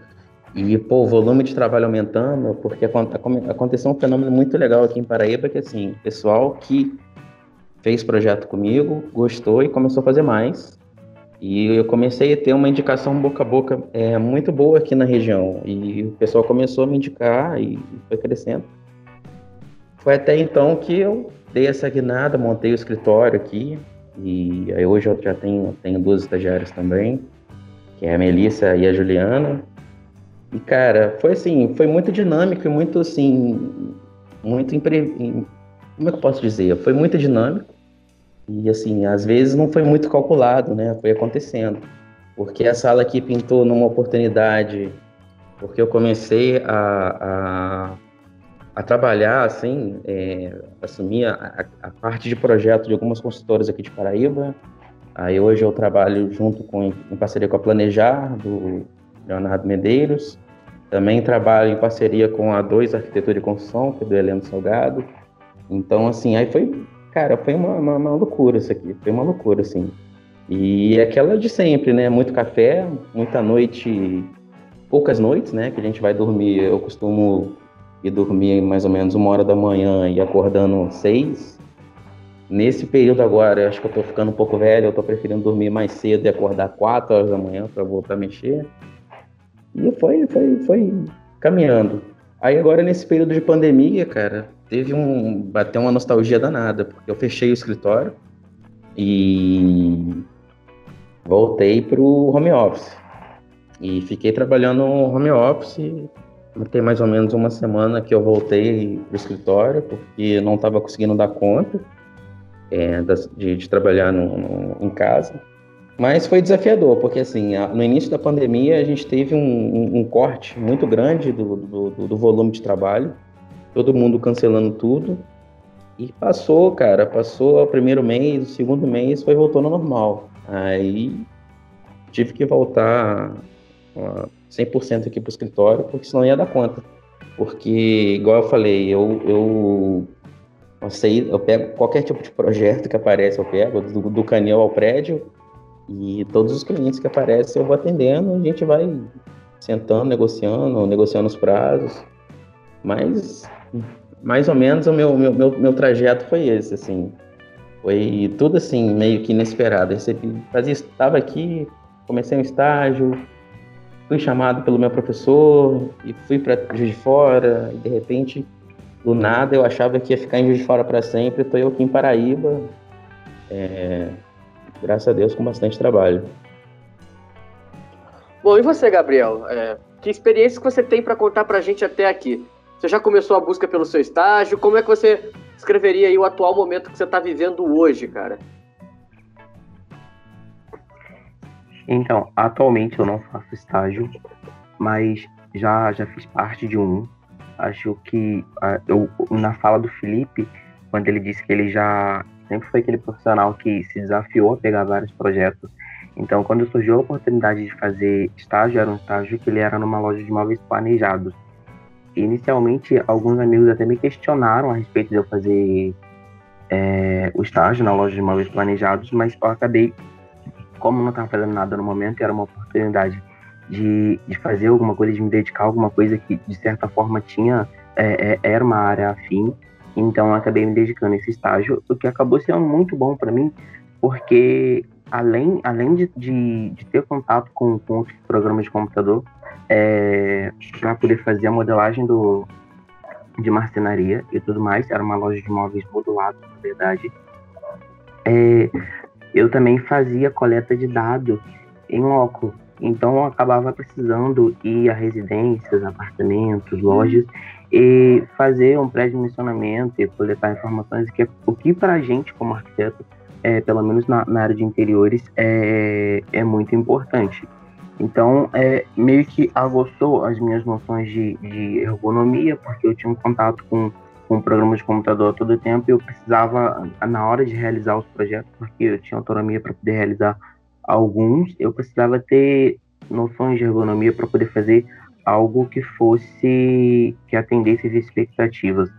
E, pô, o volume de trabalho aumentando, porque aconteceu um fenômeno muito legal aqui em Paraíba, que, assim, pessoal que fez projeto comigo, gostou e começou a fazer mais. E eu comecei a ter uma indicação boca a boca é, muito boa aqui na região. E o pessoal começou a me indicar e foi crescendo. Foi até então que eu dei essa guinada, montei o escritório aqui. E aí hoje eu já tenho, tenho duas estagiárias também, que é a Melissa e a Juliana. E cara, foi assim, foi muito dinâmico e muito assim, muito impre... como é que eu posso dizer? Foi muito dinâmico e assim, às vezes não foi muito calculado, né? Foi acontecendo. Porque a sala aqui pintou numa oportunidade, porque eu comecei a, a, a trabalhar, assim, é, assumir a, a, parte de projeto de algumas consultoras aqui de Paraíba. Aí hoje eu trabalho junto com, em parceria com a Planejar, do Leonardo Medeiros. Também trabalho em parceria com a 2 Arquitetura e Construção, que é do Heleno Salgado. Então, assim, aí foi Cara, foi uma, uma, uma, loucura isso aqui, foi uma loucura, assim. E aquela de sempre, né? Muito café, muita noite, poucas noites, né? Que a gente vai dormir, eu costumo ir dormir mais ou menos uma hora da manhã e acordando seis. Nesse período agora, eu acho que eu tô ficando um pouco velho, eu tô preferindo dormir mais cedo e acordar quatro horas da manhã para voltar a mexer. E foi, foi, foi caminhando. Aí agora nesse período de pandemia, cara, teve um bateu uma nostalgia danada, porque eu fechei o escritório e voltei pro home office. E fiquei trabalhando no home office. Tem mais ou menos uma semana que eu voltei pro escritório, porque não estava conseguindo dar conta é, de, de, trabalhar no, no, em casa. Mas foi desafiador, porque assim, no início da pandemia a gente teve um, um, um corte muito grande do, do, do, volume de trabalho, todo mundo cancelando tudo. E passou, cara, passou o primeiro mês, o segundo mês foi voltando ao normal. Aí tive que voltar 100% aqui para o escritório, porque senão ia dar conta. Porque, igual eu falei, eu, eu Eu, sei, eu pego qualquer tipo de projeto que aparece, eu pego, do, do canil ao prédio, e todos os clientes que aparecem eu vou atendendo, a gente vai sentando, negociando, negociando os prazos. Mas mais ou menos o meu, meu, meu, meu trajeto foi esse, assim. Foi tudo assim, meio que inesperado. Recebi, fazia, estava aqui, comecei um estágio, fui chamado pelo meu professor e fui para Juiz de Fora, e de repente, do nada, eu achava que ia ficar em Juiz de Fora para sempre. Estou eu aqui em Paraíba, é, graças a Deus, com bastante trabalho. Bom, e você, Gabriel? É, que experiência que você tem para contar para a gente até aqui? Você já começou a busca pelo seu estágio? Como é que você escreveria aí o atual momento que você está vivendo hoje, cara? Então, atualmente eu não faço estágio, mas já, já fiz parte de um. Acho que eu, na fala do Felipe, quando ele disse que ele já sempre foi aquele profissional que se desafiou a pegar vários projetos. Então, quando surgiu a oportunidade de fazer estágio, era um estágio que ele era numa loja de móveis planejados. Inicialmente, alguns amigos até me questionaram a respeito de eu fazer é, o estágio na loja de móveis planejados, mas eu acabei como não estava fazendo nada no momento, era uma oportunidade de, de fazer alguma coisa, de me dedicar a alguma coisa que, de certa forma, tinha é, é, era uma área afim. Então, eu acabei me dedicando a esse estágio, o que acabou sendo muito bom para mim, porque além, além de, de, de, ter contato com, com outros programas de computador, é, para poder fazer a modelagem do, de marcenaria e tudo mais, era uma loja de móveis modulados, na verdade. É, eu também fazia coleta de dados em loco. Então eu acabava precisando ir a residências, apartamentos, lojas e fazer um pré-dimensionamento e coletar informações que é o que para a gente como arquiteto, é, pelo menos na, na, área de interiores, é, é muito importante. Então, é, meio que aguçou as minhas noções de, de ergonomia, porque eu tinha um contato com com programa de computador todo o tempo e eu precisava, na hora de realizar os projetos, porque eu tinha autonomia para poder realizar alguns, eu precisava ter noções de ergonomia para poder fazer algo que fosse, que atendesse as expectativas.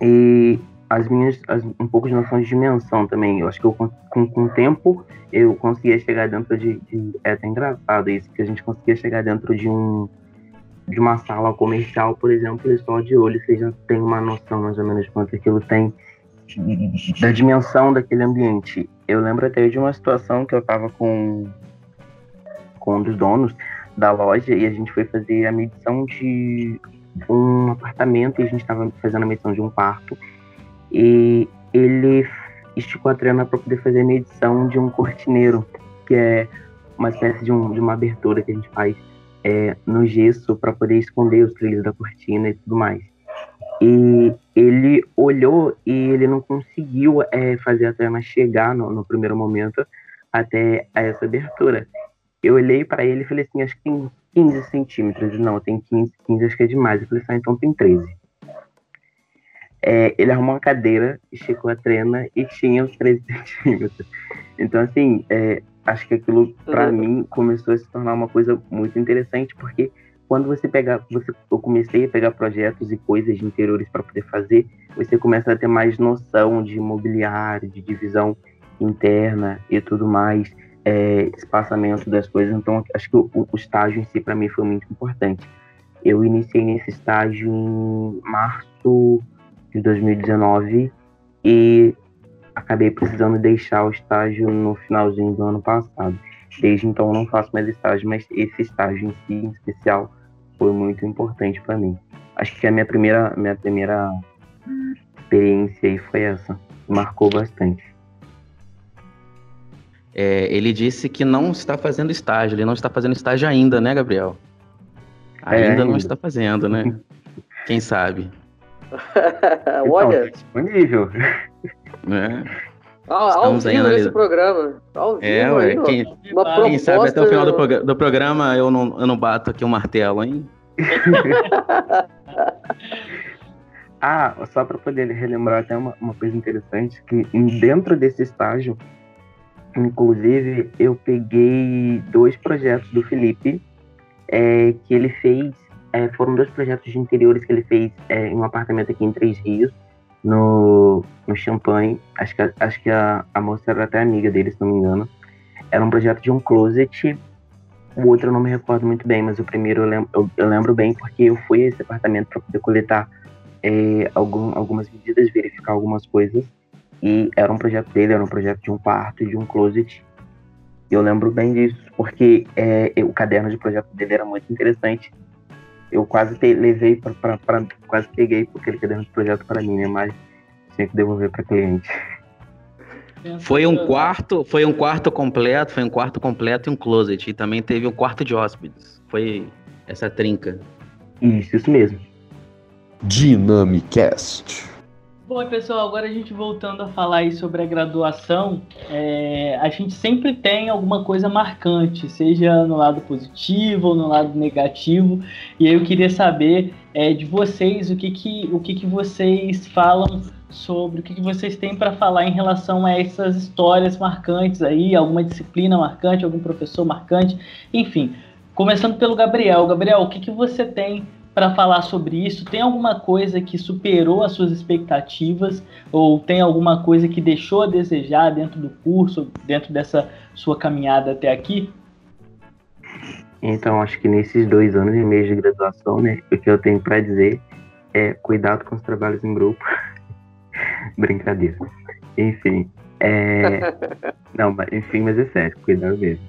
E as minhas, as, um pouco de noções de dimensão também, eu acho que eu, com, com o tempo eu conseguia chegar dentro de, de é até engraçado isso, que a gente conseguia chegar dentro de um de uma sala comercial, por exemplo, e só de olho você já tem uma noção mais ou menos quanto aquilo tem da dimensão daquele ambiente. Eu lembro até de uma situação que eu estava com, com um dos donos da loja e a gente foi fazer a medição de um apartamento e a gente estava fazendo a medição de um quarto e ele esticou a trena para poder fazer a medição de um cortineiro, que é uma espécie de, um, de uma abertura que a gente faz é, no gesso para poder esconder os trilhos da cortina e tudo mais. E ele olhou e ele não conseguiu é, fazer a trama chegar no, no, primeiro momento até essa abertura. Eu olhei para ele e falei assim, acho que tem 15 centímetros. Não, tem 15, 15 acho que é demais. Eu falei assim, ah, então tem 13. É, ele arrumou uma cadeira, esticou a trena e tinha os 13 centímetros. Então, assim, é, acho que aquilo para uhum. mim começou a se tornar uma coisa muito interessante porque quando você pega, você, eu comecei a pegar projetos e coisas de interiores para poder fazer, você começa a ter mais noção de imobiliário, de divisão interna e tudo mais, é, espaçamento das coisas. Então, acho que o, o estágio em si para mim foi muito importante. Eu iniciei nesse estágio em março de 2019 e acabei precisando deixar o estágio no finalzinho do ano passado. Desde então não faço mais estágio, mas esse estágio em si, em especial, foi muito importante para mim. Acho que a minha primeira, minha primeira experiência aí foi essa, marcou bastante. É, ele disse que não está fazendo estágio, ele não está fazendo estágio ainda, né, Gabriel? Ainda, é, ainda. não está fazendo, né? Quem sabe? Olha. Então, disponível. É. Ah, Estamos ao vivo nesse programa. Ao vivo, é, ué, quem, quem sabe até o final do, prog do, programa eu não, eu não bato aqui o um martelo, hein? ah, só para poder relembrar até uma, uma coisa interessante, que dentro desse estágio, inclusive, eu peguei dois projetos do Felipe é, que ele fez, é, foram dois projetos de interiores que ele fez é, em um apartamento aqui em Três Rios, no, no Champagne. Acho que, acho que a, a moça era até amiga dele, se não me engano. Era um projeto de um closet. O outro eu não me recordo muito bem, mas o primeiro eu lembro, eu, eu lembro bem porque eu fui a esse apartamento para poder coletar é, algum, algumas medidas, verificar algumas coisas. E era um projeto dele, era um projeto de um quarto, de um closet. Eu lembro bem disso, porque é, o caderno de projeto dele era muito interessante. Eu quase te, levei para quase peguei aquele caderno de projeto para mim, né? Mas tinha que devolver para cliente. Foi um quarto, foi um quarto completo, foi um quarto completo e um closet. E também teve um quarto de hóspedes. Foi essa trinca. Isso, isso mesmo. Dynamicast. Bom, pessoal, agora a gente voltando a falar sobre a graduação, é, a gente sempre tem alguma coisa marcante, seja no lado positivo ou no lado negativo. E eu queria saber é, de vocês o que que, o que que vocês falam sobre, o que que vocês têm para falar em relação a essas histórias marcantes aí, alguma disciplina marcante, algum professor marcante, enfim. Começando pelo Gabriel. Gabriel, o que que você tem para falar sobre isso? Tem alguma coisa que superou as suas expectativas ou tem alguma coisa que deixou a desejar dentro do curso, dentro dessa sua caminhada até aqui? Então, acho que nesses dois anos e meio de graduação, né, o que eu tenho para dizer é cuidado com os trabalhos em grupo. Brincadeira. Enfim, é... não, mas enfim, mas é sério, cuidado mesmo.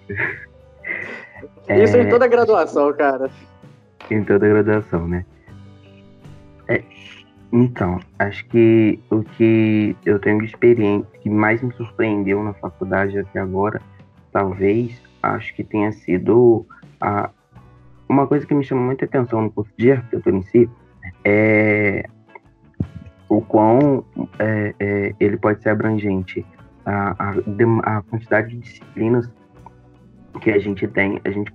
Isso é... em toda a graduação, cara em toda a graduação, né? É, então, acho que o que eu tenho experiência, que mais me surpreendeu na faculdade até agora, talvez, acho que tenha sido a, uma coisa que me chamou muita atenção no curso de arquitetura em si, é o quão é, é, ele pode ser abrangente. A, a, a, quantidade de disciplinas que a gente tem, a gente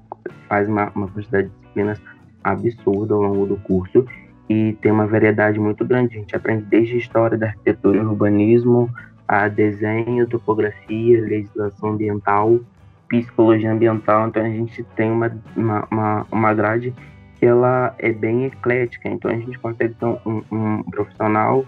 faz uma, uma quantidade de disciplinas absurda ao longo do curso e tem uma variedade muito grande. A gente aprende desde história da arquitetura e urbanismo, a desenho, topografia, legislação ambiental, psicologia ambiental. Então a gente tem uma, uma, uma, grade que ela é bem eclética. Então a gente consegue ter um, um profissional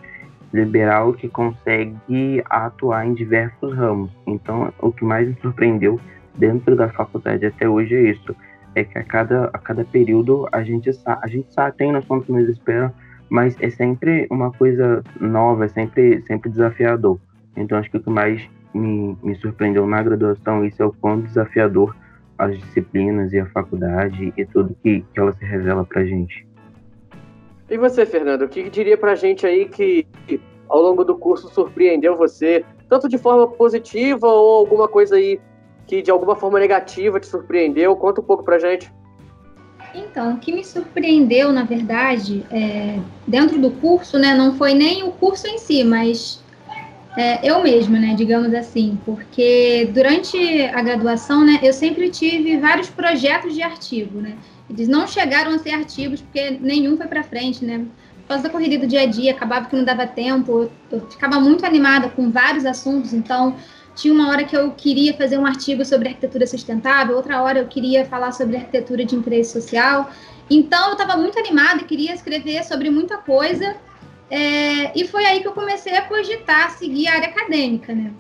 liberal que consegue atuar em diversos ramos. Então o que mais me surpreendeu dentro da faculdade até hoje é isso é que a cada, a cada período a gente, a gente sabe, tem do que nos espera, mas é sempre uma coisa nova, é sempre, sempre desafiador. Então acho que o que mais me, me surpreendeu na graduação, isso é o quão desafiador as disciplinas e a faculdade e tudo que, que ela se revela pra gente. E você, Fernando, o que diria pra gente aí que ao longo do curso surpreendeu você, tanto de forma positiva ou alguma coisa aí que de alguma forma negativa te surpreendeu? Conta um pouco pra gente. Então, o que me surpreendeu, na verdade, é, dentro do curso, né, não foi nem o curso em si, mas é, eu mesma, né, digamos assim, porque durante a graduação, né, eu sempre tive vários projetos de artigo, né, eles não chegaram a ser artigos porque nenhum foi para frente, né, por causa da corrida do dia a dia, acabava que não dava tempo, eu ficava muito animada com vários assuntos, então tinha uma hora que eu queria fazer um artigo sobre arquitetura sustentável, outra hora eu queria falar sobre arquitetura de interesse social. Então eu estava muito animada e queria escrever sobre muita coisa. É, e foi aí que eu comecei a cogitar seguir a área acadêmica, né?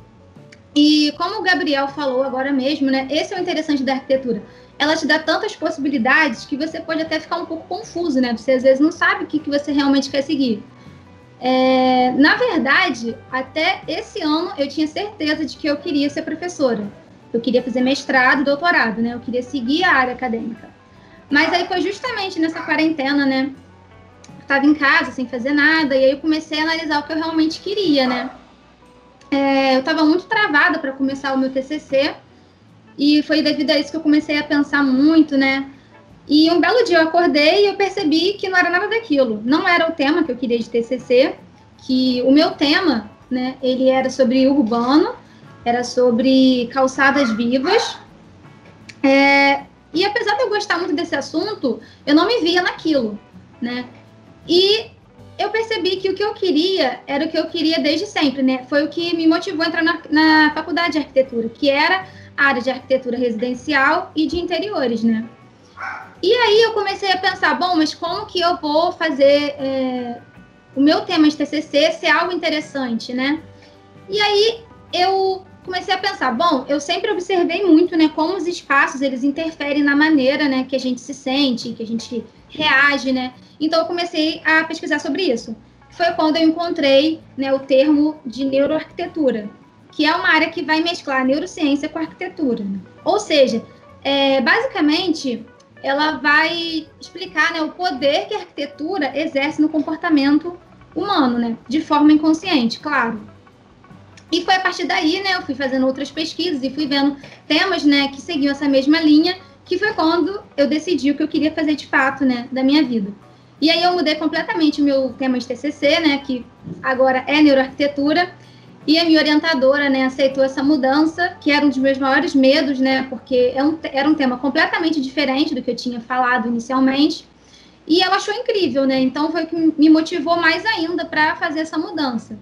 E como o Gabriel falou agora mesmo, né? Esse é o interessante da arquitetura. Ela te dá tantas possibilidades que você pode até ficar um pouco confuso, né? Você às vezes não sabe o que, que você realmente quer seguir. É, na verdade, até esse ano eu tinha certeza de que eu queria ser professora. Eu queria fazer mestrado, doutorado, né? Eu queria seguir a área acadêmica. Mas aí foi justamente nessa quarentena, né? Estava em casa sem fazer nada e aí eu comecei a analisar o que eu realmente queria, né? É, eu estava muito travada para começar o meu TCC e foi devido a isso que eu comecei a pensar muito, né? E um belo dia eu acordei e eu percebi que não era nada daquilo. Não era o tema que eu queria de TCC, que o meu tema, né, ele era sobre urbano, era sobre calçadas vivas. É, e apesar de eu gostar muito desse assunto, eu não me via naquilo, né? E eu percebi que o que eu queria era o que eu queria desde sempre, né? Foi o que me motivou a entrar na, na faculdade de arquitetura, que era a área de arquitetura residencial e de interiores, né? E aí eu comecei a pensar, bom, mas como que eu vou fazer, é, o meu tema de TCC ser algo interessante, né? E aí eu comecei a pensar, bom, eu sempre observei muito, né, como os espaços eles interferem na maneira, né, que a gente se sente, que a gente reage, né? Então eu comecei a pesquisar sobre isso. Foi quando eu encontrei, né, o termo de neuroarquitetura, que é uma área que vai mesclar neurociência com arquitetura. Ou seja, é, basicamente ela vai explicar né, o poder que a arquitetura exerce no comportamento humano, né, de forma inconsciente, claro. E foi a partir daí, né, eu fui fazendo outras pesquisas e fui vendo temas, né, que seguiam essa mesma linha, que foi quando eu decidi o que eu queria fazer de fato, né, da minha vida. E aí eu mudei completamente o meu tema de TCC, né, que agora é neuroarquitetura, e a minha orientadora, né, aceitou essa mudança, que era um dos meus maiores medos, né, porque é um, era um tema completamente diferente do que eu tinha falado inicialmente. E ela achou incrível, né? Então foi o que me motivou mais ainda para fazer essa mudança.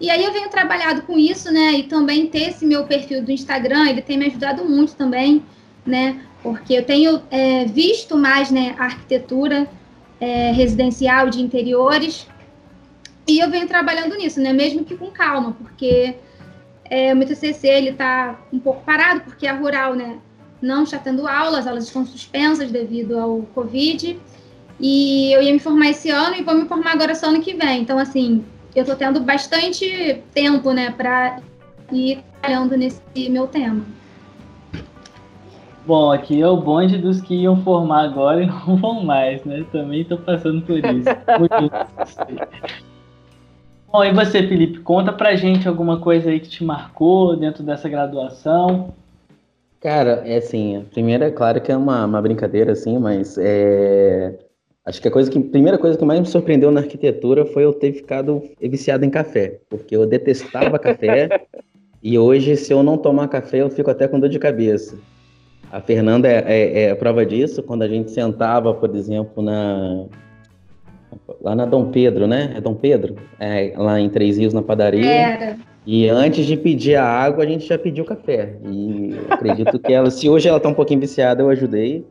E aí eu venho trabalhado com isso, né? E também ter esse meu perfil do Instagram, ele tem me ajudado muito também, né? Porque eu tenho é, visto mais né, a arquitetura é, residencial de interiores e eu venho trabalhando nisso, né? Mesmo que com calma, porque é, o meu TCC ele está um pouco parado, porque a rural, né? Não está tendo aulas, elas estão suspensas devido ao Covid. E eu ia me formar esse ano e vou me formar agora só ano que vem. Então, assim, eu estou tendo bastante tempo, né, para ir trabalhando nesse meu tema. Bom, aqui é o bonde dos que iam formar agora e não vão mais, né? Também estou passando por isso. Muito Bom, e você, Felipe? Conta pra gente alguma coisa aí que te marcou dentro dessa graduação. Cara, é assim, a primeira, é claro que é uma, uma brincadeira, assim, mas é, Acho que a coisa que, primeira coisa que mais me surpreendeu na arquitetura foi eu ter ficado viciado em café, porque eu detestava café e hoje, se eu não tomar café, eu fico até com dor de cabeça. A Fernanda é, é, é a prova disso, quando a gente sentava, por exemplo, na lá na Dom Pedro, né? É Dom Pedro? É, lá em Três Rios, na padaria. Era. E antes de pedir a água, a gente já pediu café. E acredito que ela, se hoje ela tá um pouquinho viciada, eu ajudei.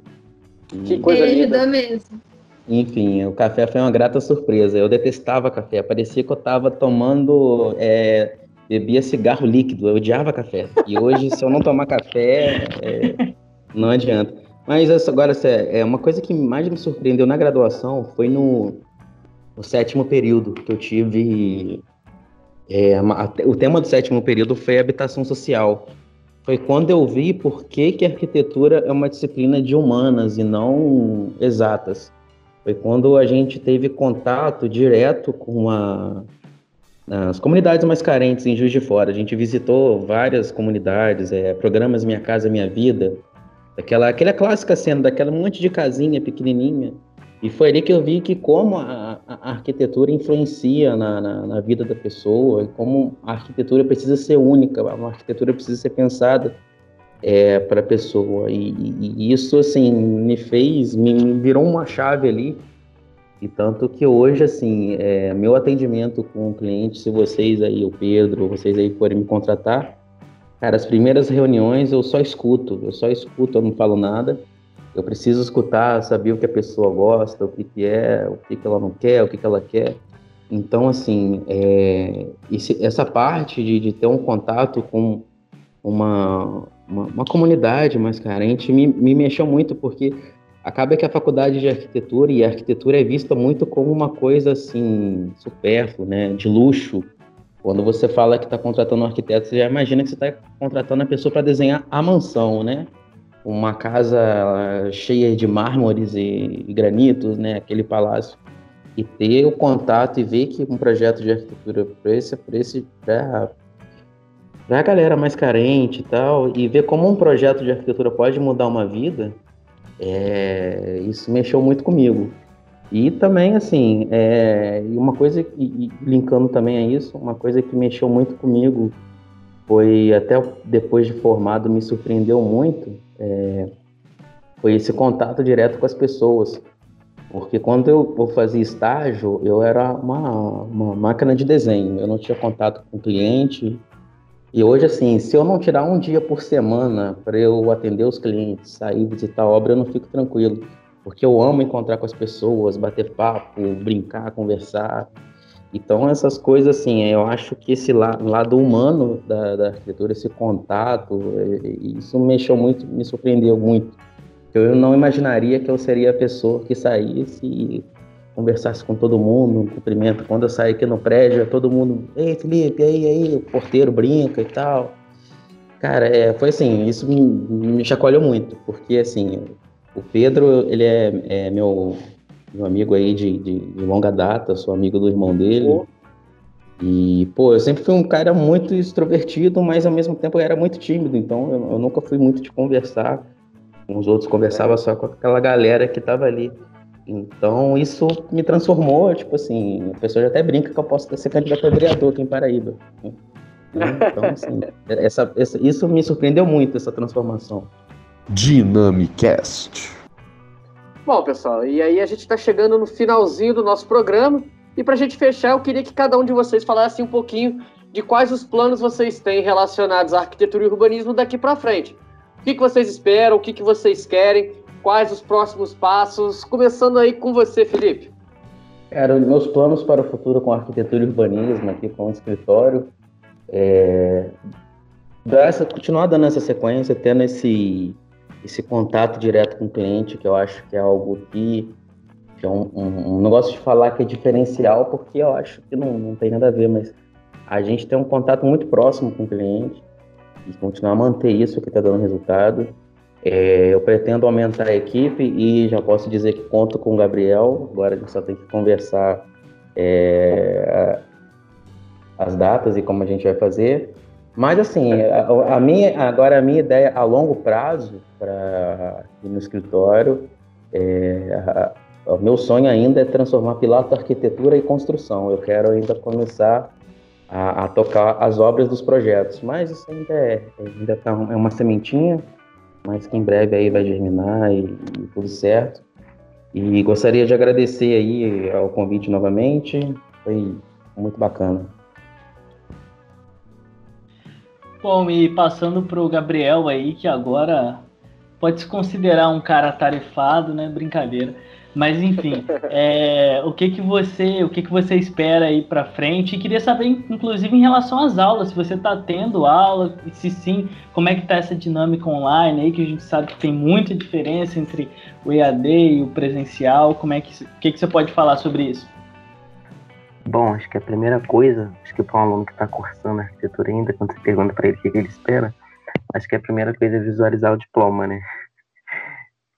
Que coisa linda. mesmo. Enfim, o café foi uma grata surpresa. Eu detestava café. Parecia que eu estava tomando. É, bebia cigarro líquido. Eu odiava café. E hoje, se eu não tomar café, é, não adianta. Mas agora, é uma coisa que mais me surpreendeu na graduação foi no, no sétimo período que eu tive. É, o tema do sétimo período foi habitação social. Foi quando eu vi por que, que a arquitetura é uma disciplina de humanas e não exatas. Foi quando a gente teve contato direto com a, as comunidades mais carentes em Juiz de Fora. A gente visitou várias comunidades, é, programas Minha Casa Minha Vida, aquela, aquela clássica cena daquela monte de casinha pequenininha. E foi ali que eu vi que como a, a arquitetura influencia na, na, na, vida da pessoa, como a arquitetura precisa ser única, a arquitetura precisa ser pensada é, para a pessoa. E, e, isso, assim, me fez, me virou uma chave ali. E tanto que hoje, assim, é, meu atendimento com o cliente, se vocês aí, o Pedro, vocês aí forem me contratar, cara, as primeiras reuniões eu só escuto, eu só escuto, eu não falo nada. Eu preciso escutar, saber o que a pessoa gosta, o que, que é, o que, que ela não quer, o que, que ela quer. Então, assim, é, esse, essa parte de, de ter um contato com uma, uma, uma comunidade mais carente me, me mexeu muito, porque acaba que a faculdade de arquitetura e a arquitetura é vista muito como uma coisa assim supérflua, né, de luxo. Quando você fala que está contratando um arquiteto, você já imagina que você está contratando a pessoa para desenhar a mansão, né? Uma casa cheia de mármores e, e granitos, né? Aquele palácio. E ter o contato e ver que um projeto de arquitetura para esse, para esse, para a galera mais carente e tal, e ver como um projeto de arquitetura pode mudar uma vida, é, isso mexeu muito comigo. E também, assim, é, uma coisa, e, linkando também a isso, uma coisa que mexeu muito comigo foi, até depois de formado, me surpreendeu muito, é, foi esse contato direto com as pessoas. Porque quando eu, fazia estágio, eu era uma, uma máquina de desenho, eu não tinha contato com o cliente, e hoje, assim, se eu não tirar um dia por semana para eu atender os clientes, sair visitar a obra, eu não fico tranquilo. Porque eu amo encontrar com as pessoas, bater papo, brincar, conversar. Então, essas coisas, assim, eu acho que esse lado humano da, da arquitetura, esse contato, isso mexeu muito, me surpreendeu muito. Eu não imaginaria que eu seria a pessoa que saísse e conversasse com todo mundo, um cumprimento. Quando eu saí aqui no prédio, todo mundo, ei Felipe, aí, aí, o porteiro brinca e tal. Cara, é, foi assim, isso me, me chacoalhou muito, porque assim, o Pedro, ele é, é meu, meu amigo aí de, de, de, longa data, sou amigo do irmão dele. E, pô, eu sempre fui um cara muito extrovertido, mas ao mesmo tempo eu era muito tímido, então eu, eu nunca fui muito de conversar com os outros, conversava só com aquela galera que tava ali. Então isso me transformou, tipo assim, a pessoa já até brinca que eu posso ser candidato a vereador aqui em Paraíba. Então, assim, essa, essa, isso me surpreendeu muito, essa transformação. Dynamicast. Bom, pessoal, e aí a gente está chegando no finalzinho do nosso programa. E para a gente fechar, eu queria que cada um de vocês falasse um pouquinho de quais os planos vocês têm relacionados à arquitetura e urbanismo daqui para frente. O que, que vocês esperam, o que, que vocês querem, quais os próximos passos. Começando aí com você, Felipe. Cara, meus planos para o futuro com arquitetura e urbanismo aqui com o escritório é, dar essa, continuar dando essa sequência, tendo esse, esse contato direto com o cliente, que eu acho que é algo que, que é um, um, um, gosto de falar que é diferencial, porque eu acho que não, não tem nada a ver, mas a gente tem um contato muito próximo com o cliente e continuar a manter isso que está dando resultado. É, eu pretendo aumentar a equipe e já posso dizer que conto com o Gabriel. Agora a gente só tem que conversar é, as datas e como a gente vai fazer. Mas assim, a, a minha, agora a minha ideia a longo prazo para ir no escritório, é, a, o meu sonho ainda é transformar Pilato arquitetura e construção. Eu quero ainda começar a, a tocar as obras dos projetos, mas isso ainda é, ainda tá, é uma sementinha, mas que em breve aí vai germinar e, e tudo certo. E gostaria de agradecer aí ao convite novamente, foi muito bacana. Bom, e passando para o Gabriel aí, que agora pode se considerar um cara tarefado, né? Brincadeira. Mas enfim, é, o que que você, o que que você espera aí para frente? E queria saber, inclusive, em relação às aulas, se você está tendo aula, e se sim, como é que está essa dinâmica online aí, que a gente sabe que tem muita diferença entre o EAD e o presencial. Como é que, o que que você pode falar sobre isso? Bom, acho que a primeira coisa, acho que para um aluno que está cursando arquitetura ainda, quando você pergunta para ele o que, ele espera, acho que a primeira coisa é visualizar o diploma, né?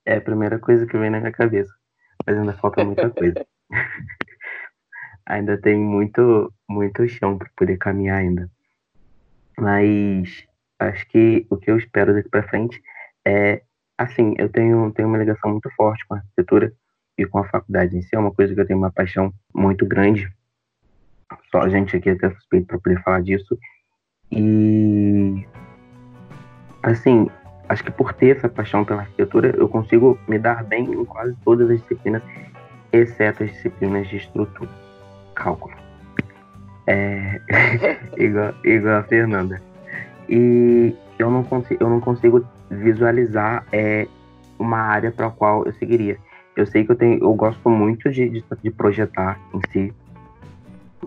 É a primeira coisa que vem na minha cabeça. Mas ainda falta muita coisa. ainda tem muito, muito chão para poder caminhar ainda. Mas acho que o que eu espero daqui para frente é, assim, eu tenho, tenho uma ligação muito forte com a arquitetura e com a faculdade em si. É uma coisa que eu tenho uma paixão muito grande só a gente aqui até suspeito para poder falar disso. E assim, acho que por ter essa paixão pela arquitetura, eu consigo me dar bem em quase todas as disciplinas, exceto as disciplinas de estrutura, cálculo. É, igual, igual a Fernanda. E eu não consigo, eu não consigo visualizar é, uma área para a qual eu seguiria. Eu sei que eu tenho, eu gosto muito de, de, de projetar em si,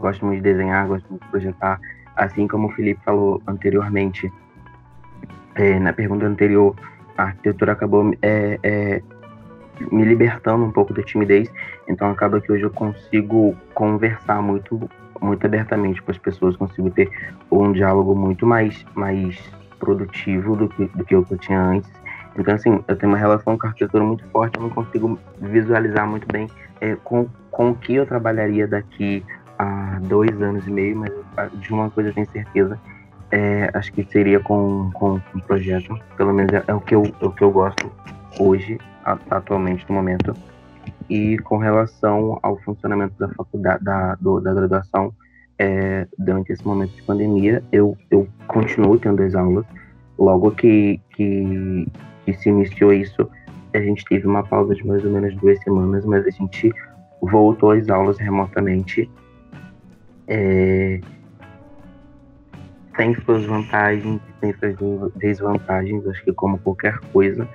gosto muito de desenhar, gosto muito de projetar. Assim como o Felipe falou anteriormente, é, na pergunta anterior, a arquitetura acabou é, é, me libertando um pouco da timidez, então acaba que hoje eu consigo conversar muito, muito abertamente com as pessoas, consigo ter um diálogo muito mais, mais produtivo do que, do que eu tinha antes. Então, assim, eu tenho uma relação com a arquitetura muito forte, eu não consigo visualizar muito bem é, com, com o que eu trabalharia daqui há dois anos e meio, mas de uma coisa eu tenho certeza, é, acho que seria com, com, com projeto, pelo menos é, é, o que eu, é o que eu gosto hoje, atualmente, no momento. E com relação ao funcionamento da faculdade, da, do, da graduação, é, durante esse momento de pandemia, eu, eu continuo tendo as aulas. Logo que, que, que se iniciou isso, a gente teve uma pausa de mais ou menos duas semanas, mas a gente voltou às aulas remotamente é, tem suas vantagens, tem suas desvantagens, acho que como qualquer coisa.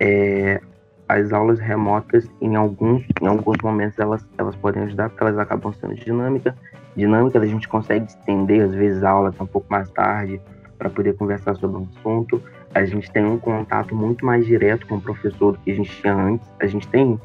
É, as aulas remotas, em alguns, em alguns momentos, elas, elas podem ajudar, porque elas acabam sendo dinâmica, dinâmicas, a gente consegue estender, às vezes, a aula um pouco mais tarde, para poder conversar sobre um assunto. A gente tem um contato muito mais direto com o professor do que a gente tinha antes. A gente tem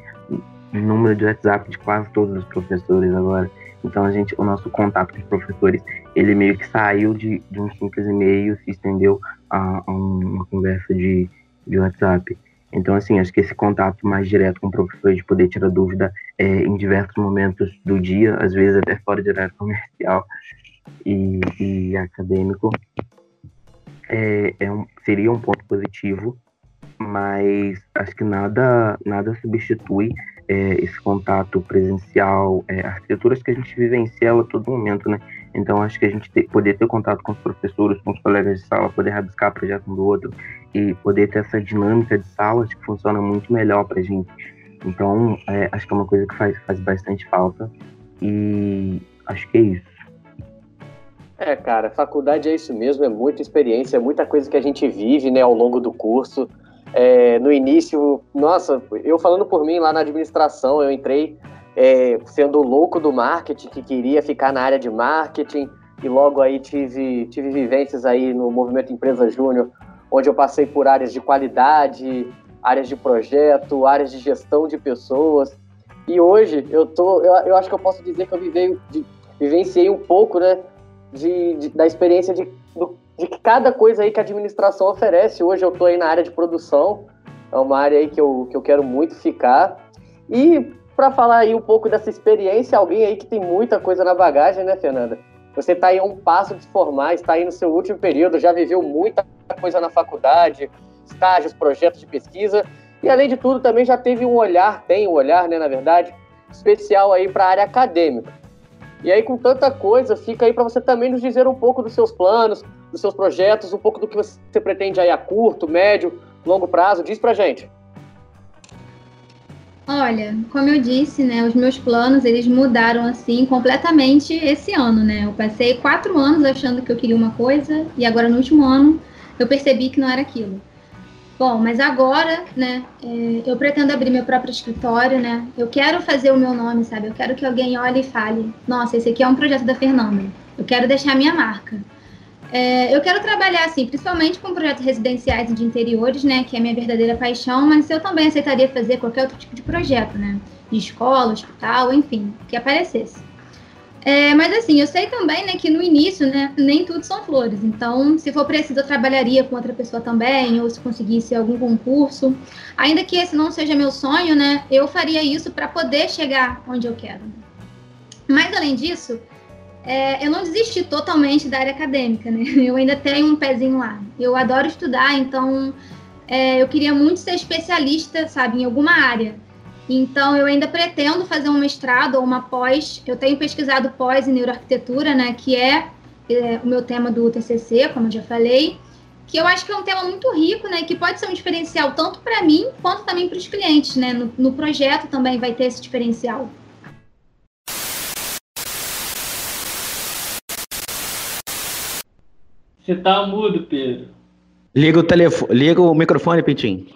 número de WhatsApp de quase todos os professores agora. Então a gente, o nosso contato com os professores, ele meio que saiu de, de um simples e-mail, se estendeu a, a uma conversa de, de WhatsApp. Então, assim, acho que esse contato mais direto com o professor, de poder tirar dúvida é, em diversos momentos do dia, às vezes até fora de horário comercial e, e acadêmico, é, é um, seria um ponto positivo, mas acho que nada, nada substitui é, esse contato presencial, é, arquiteturas que a gente vivencia a todo momento, né? Então acho que a gente ter, poder ter contato com os professores, com os colegas de sala, poder rabiscar projeto um do outro e poder ter essa dinâmica de sala, acho que funciona muito melhor para a gente. Então é, acho que é uma coisa que faz, faz bastante falta e acho que é isso. É, cara, faculdade é isso mesmo, é muita experiência, é muita coisa que a gente vive, né, ao longo do curso. É, no início, nossa, eu falando por mim lá na administração, eu entrei é, sendo louco do marketing, que queria ficar na área de marketing, e logo aí tive, tive vivências aí no Movimento Empresa Júnior, onde eu passei por áreas de qualidade, áreas de projeto, áreas de gestão de pessoas. E hoje eu tô, eu, eu acho que eu posso dizer que eu vivei, de, vivenciei um pouco, né, de, de da experiência de, de cada coisa aí que a administração oferece. Hoje eu estou aí na área de produção, é uma área aí que eu, que eu quero muito ficar. E para falar aí um pouco dessa experiência, alguém aí que tem muita coisa na bagagem, né, Fernanda? Você está aí a um passo de se formar, está aí no seu último período, já viveu muita coisa na faculdade, estágios, projetos de pesquisa, e além de tudo também já teve um olhar, tem um olhar, né, na verdade, especial aí para a área acadêmica. E aí, com tanta coisa, fica aí para você também nos dizer um pouco dos seus planos, dos seus projetos, um pouco do que você pretende aí a curto, médio, longo prazo. Diz pra gente. Olha, como eu disse, né, os meus planos eles mudaram assim completamente esse ano, né? Eu passei quatro anos achando que eu queria uma coisa e agora no último ano eu percebi que não era aquilo. Bom, mas agora, né, é, eu pretendo abrir meu próprio escritório, né? Eu quero fazer o meu nome, sabe? Eu quero que alguém olhe e fale: Nossa, esse aqui é um projeto da Fernanda. Eu quero deixar a minha marca. É, eu quero trabalhar, assim, principalmente com projetos residenciais e de interiores, né? Que é a minha verdadeira paixão, mas eu também aceitaria fazer qualquer outro tipo de projeto, né? De escola, hospital, enfim, que aparecesse. É, mas assim, eu sei também, né, que no início, né, nem tudo são flores. Então, se for preciso, eu trabalharia com outra pessoa também, ou se conseguisse algum concurso. Ainda que esse não seja meu sonho, né, eu faria isso para poder chegar onde eu quero. Mas além disso, é, eu não desisti totalmente da área acadêmica, né? Eu ainda tenho um pezinho lá. Eu adoro estudar, então é, eu queria muito ser especialista, sabe, em alguma área. Então, eu ainda pretendo fazer um mestrado ou uma pós. Eu tenho pesquisado pós em neuroarquitetura, né, que é, é, o meu tema do TCC, como eu já falei, que eu acho que é um tema muito rico, né, que pode ser um diferencial tanto para mim quanto também para os clientes, né. No, no projeto também vai ter esse diferencial. Você tá mudo, Pedro. Liga o telefone, liga o microfone, Pintinho.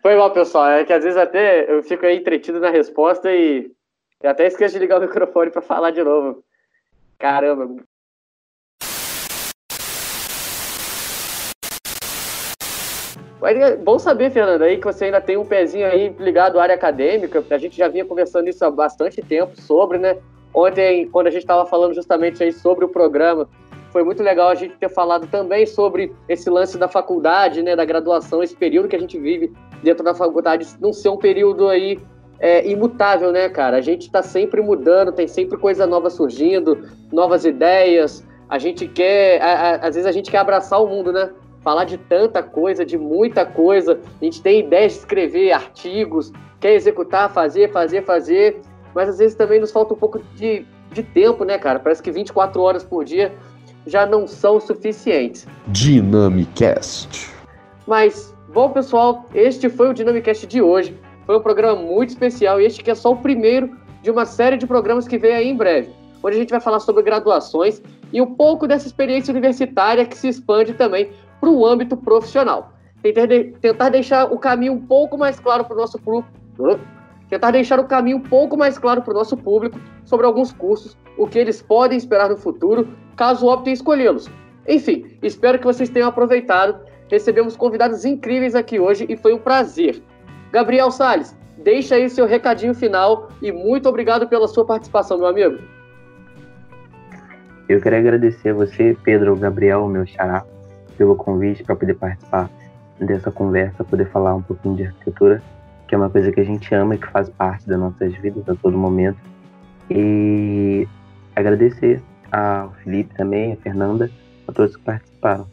Foi mal, pessoal. É que às vezes até eu fico aí entretido na resposta e eu até esqueço de ligar o microfone para falar de novo. Caramba. Mas é bom saber, Fernanda, aí que você ainda tem um pezinho aí ligado à área acadêmica. A gente já vinha conversando isso há bastante tempo sobre, né? Ontem, quando a gente estava falando justamente aí sobre o programa, foi muito legal a gente ter falado também sobre esse lance da faculdade, né, da graduação, esse período que a gente vive dentro da faculdade não ser um período aí é, imutável, né, cara? A gente está sempre mudando, tem sempre coisa nova surgindo, novas ideias. A gente quer, a, a, às vezes a gente quer abraçar o mundo, né? Falar de tanta coisa, de muita coisa. A gente tem ideias de escrever artigos, quer executar, fazer, fazer, fazer. Mas às vezes também nos falta um pouco de, de tempo, né, cara? Parece que 24 horas por dia já não são suficientes. Dynamicast. Mas, bom, pessoal, este foi o Dynamicast de hoje. Foi um programa muito especial e este que é só o primeiro de uma série de programas que vem aí em breve, onde a gente vai falar sobre graduações e um pouco dessa experiência universitária que se expande também para o âmbito profissional. tentar deixar o caminho um pouco mais claro para o nosso público. Tentar deixar o caminho um pouco mais claro para o nosso público sobre alguns cursos, o que eles podem esperar no futuro, caso optem escolhê-los. Enfim, espero que vocês tenham aproveitado. Recebemos convidados incríveis aqui hoje e foi um prazer. Gabriel Sales, deixa aí seu recadinho final e muito obrigado pela sua participação, meu amigo. Eu quero agradecer a você, Pedro Gabriel, meu xará, pelo convite para poder participar dessa conversa, poder falar um pouquinho de arquitetura, que é uma coisa que a gente ama e que faz parte das nossas vidas a todo momento. E agradecer ao Felipe também, a Fernanda, a todos que participaram.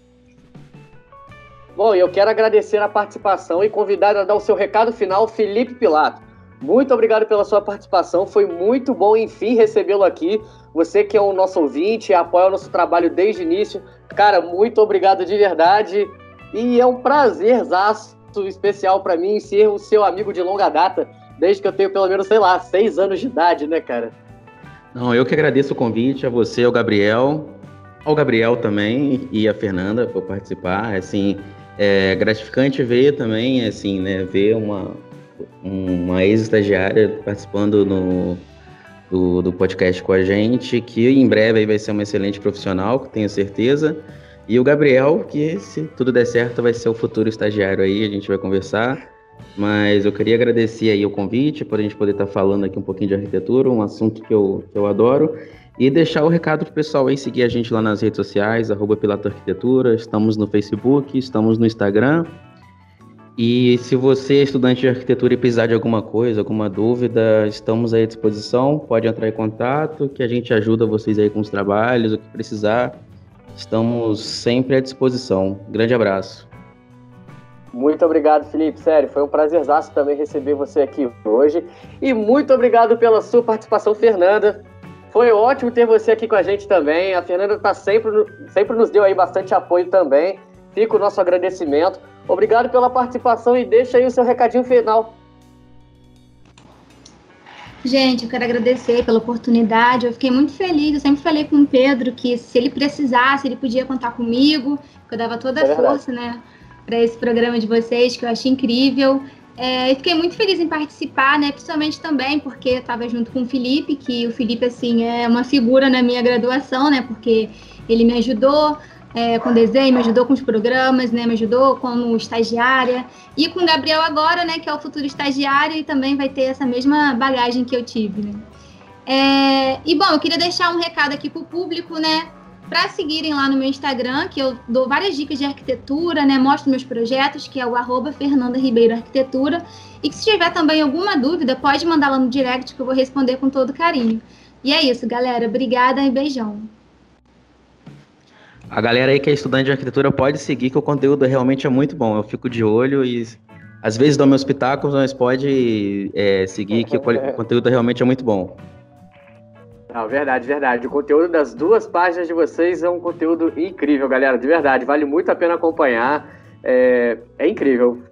Bom, eu quero agradecer a participação e convidar a dar o seu recado final, Felipe Pilato. Muito obrigado pela sua participação, foi muito bom, enfim, recebê-lo aqui. Você que é o nosso ouvinte, apoia o nosso trabalho desde o início. Cara, muito obrigado de verdade. E é um prazerzaço especial para mim ser o seu amigo de longa data, desde que eu tenho pelo menos, sei lá, seis anos de idade, né, cara? Não, eu que agradeço o convite a você, ao Gabriel, ao Gabriel também e a Fernanda por participar. Assim, é gratificante ver também, assim, né, ver uma, uma ex-estagiária participando no, do, do podcast com a gente, que em breve aí vai ser uma excelente profissional, tenho certeza. E o Gabriel, que se tudo der certo, vai ser o futuro estagiário aí, a gente vai conversar. Mas eu queria agradecer aí o convite, por a gente poder estar falando aqui um pouquinho de arquitetura, um assunto que eu, que eu adoro. E deixar o recado pro pessoal aí seguir a gente lá nas redes sociais, arroba Pilato Arquitetura, estamos no Facebook, estamos no Instagram. E se você é estudante de arquitetura e precisar de alguma coisa, alguma dúvida, estamos aí à disposição. Pode entrar em contato, que a gente ajuda vocês aí com os trabalhos, o que precisar. Estamos sempre à disposição. Grande abraço. Muito obrigado, Felipe. Sério, foi um prazerzaço também receber você aqui hoje. E muito obrigado pela sua participação, Fernanda. Foi ótimo ter você aqui com a gente também. A Fernanda tá sempre, sempre nos deu aí bastante apoio também. Fica o nosso agradecimento. Obrigado pela participação e deixa aí o seu recadinho final. Gente, eu quero agradecer pela oportunidade. Eu fiquei muito feliz. Eu sempre falei com o Pedro que se ele precisasse, ele podia contar comigo. Eu dava toda a é força, né, para esse programa de vocês, que eu achei incrível. É, fiquei muito feliz em participar, né? Principalmente também porque estava junto com o Felipe, que o Felipe, assim, é uma figura na minha graduação, né? Porque ele me ajudou é, com desenho, me ajudou com os programas, né? Me ajudou como estagiária. E com o Gabriel agora, né? Que é o futuro estagiário e também vai ter essa mesma bagagem que eu tive, né? É, e bom, eu queria deixar um recado aqui para o público, né? para seguirem lá no meu Instagram, que eu dou várias dicas de arquitetura, né? Mostro meus projetos, que é o arroba Fernanda Ribeiro Arquitetura. E que se tiver também alguma dúvida, pode mandar lá no direct que eu vou responder com todo carinho. E é isso, galera. Obrigada e beijão. A galera aí que é estudante de arquitetura pode seguir, que o conteúdo realmente é muito bom. Eu fico de olho e às vezes dou meus pitacos, mas pode é, seguir, que o conteúdo realmente é muito bom. Não, verdade, verdade. O conteúdo das duas páginas de vocês é um conteúdo incrível, galera. De verdade, vale muito a pena acompanhar. É, é incrível.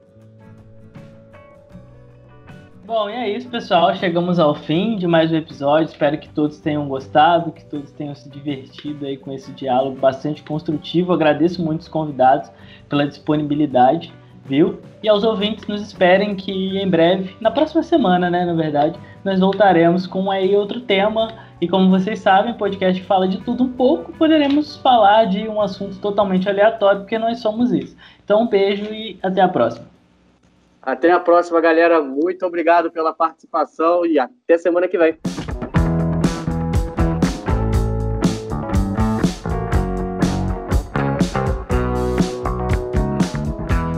Bom, e é isso, pessoal. Chegamos ao fim de mais um episódio. Espero que todos tenham gostado, que todos tenham se divertido aí com esse diálogo bastante construtivo. Agradeço muito os convidados pela disponibilidade, viu? E aos ouvintes, nos esperem que em breve, na próxima semana, né, na verdade, nós voltaremos com aí outro tema e como vocês sabem, o podcast fala de tudo um pouco, poderemos falar de um assunto totalmente aleatório, porque nós somos isso. Então, um beijo e até a próxima. Até a próxima, galera. Muito obrigado pela participação e até semana que vem.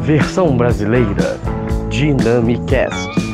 Versão brasileira Dynamicast.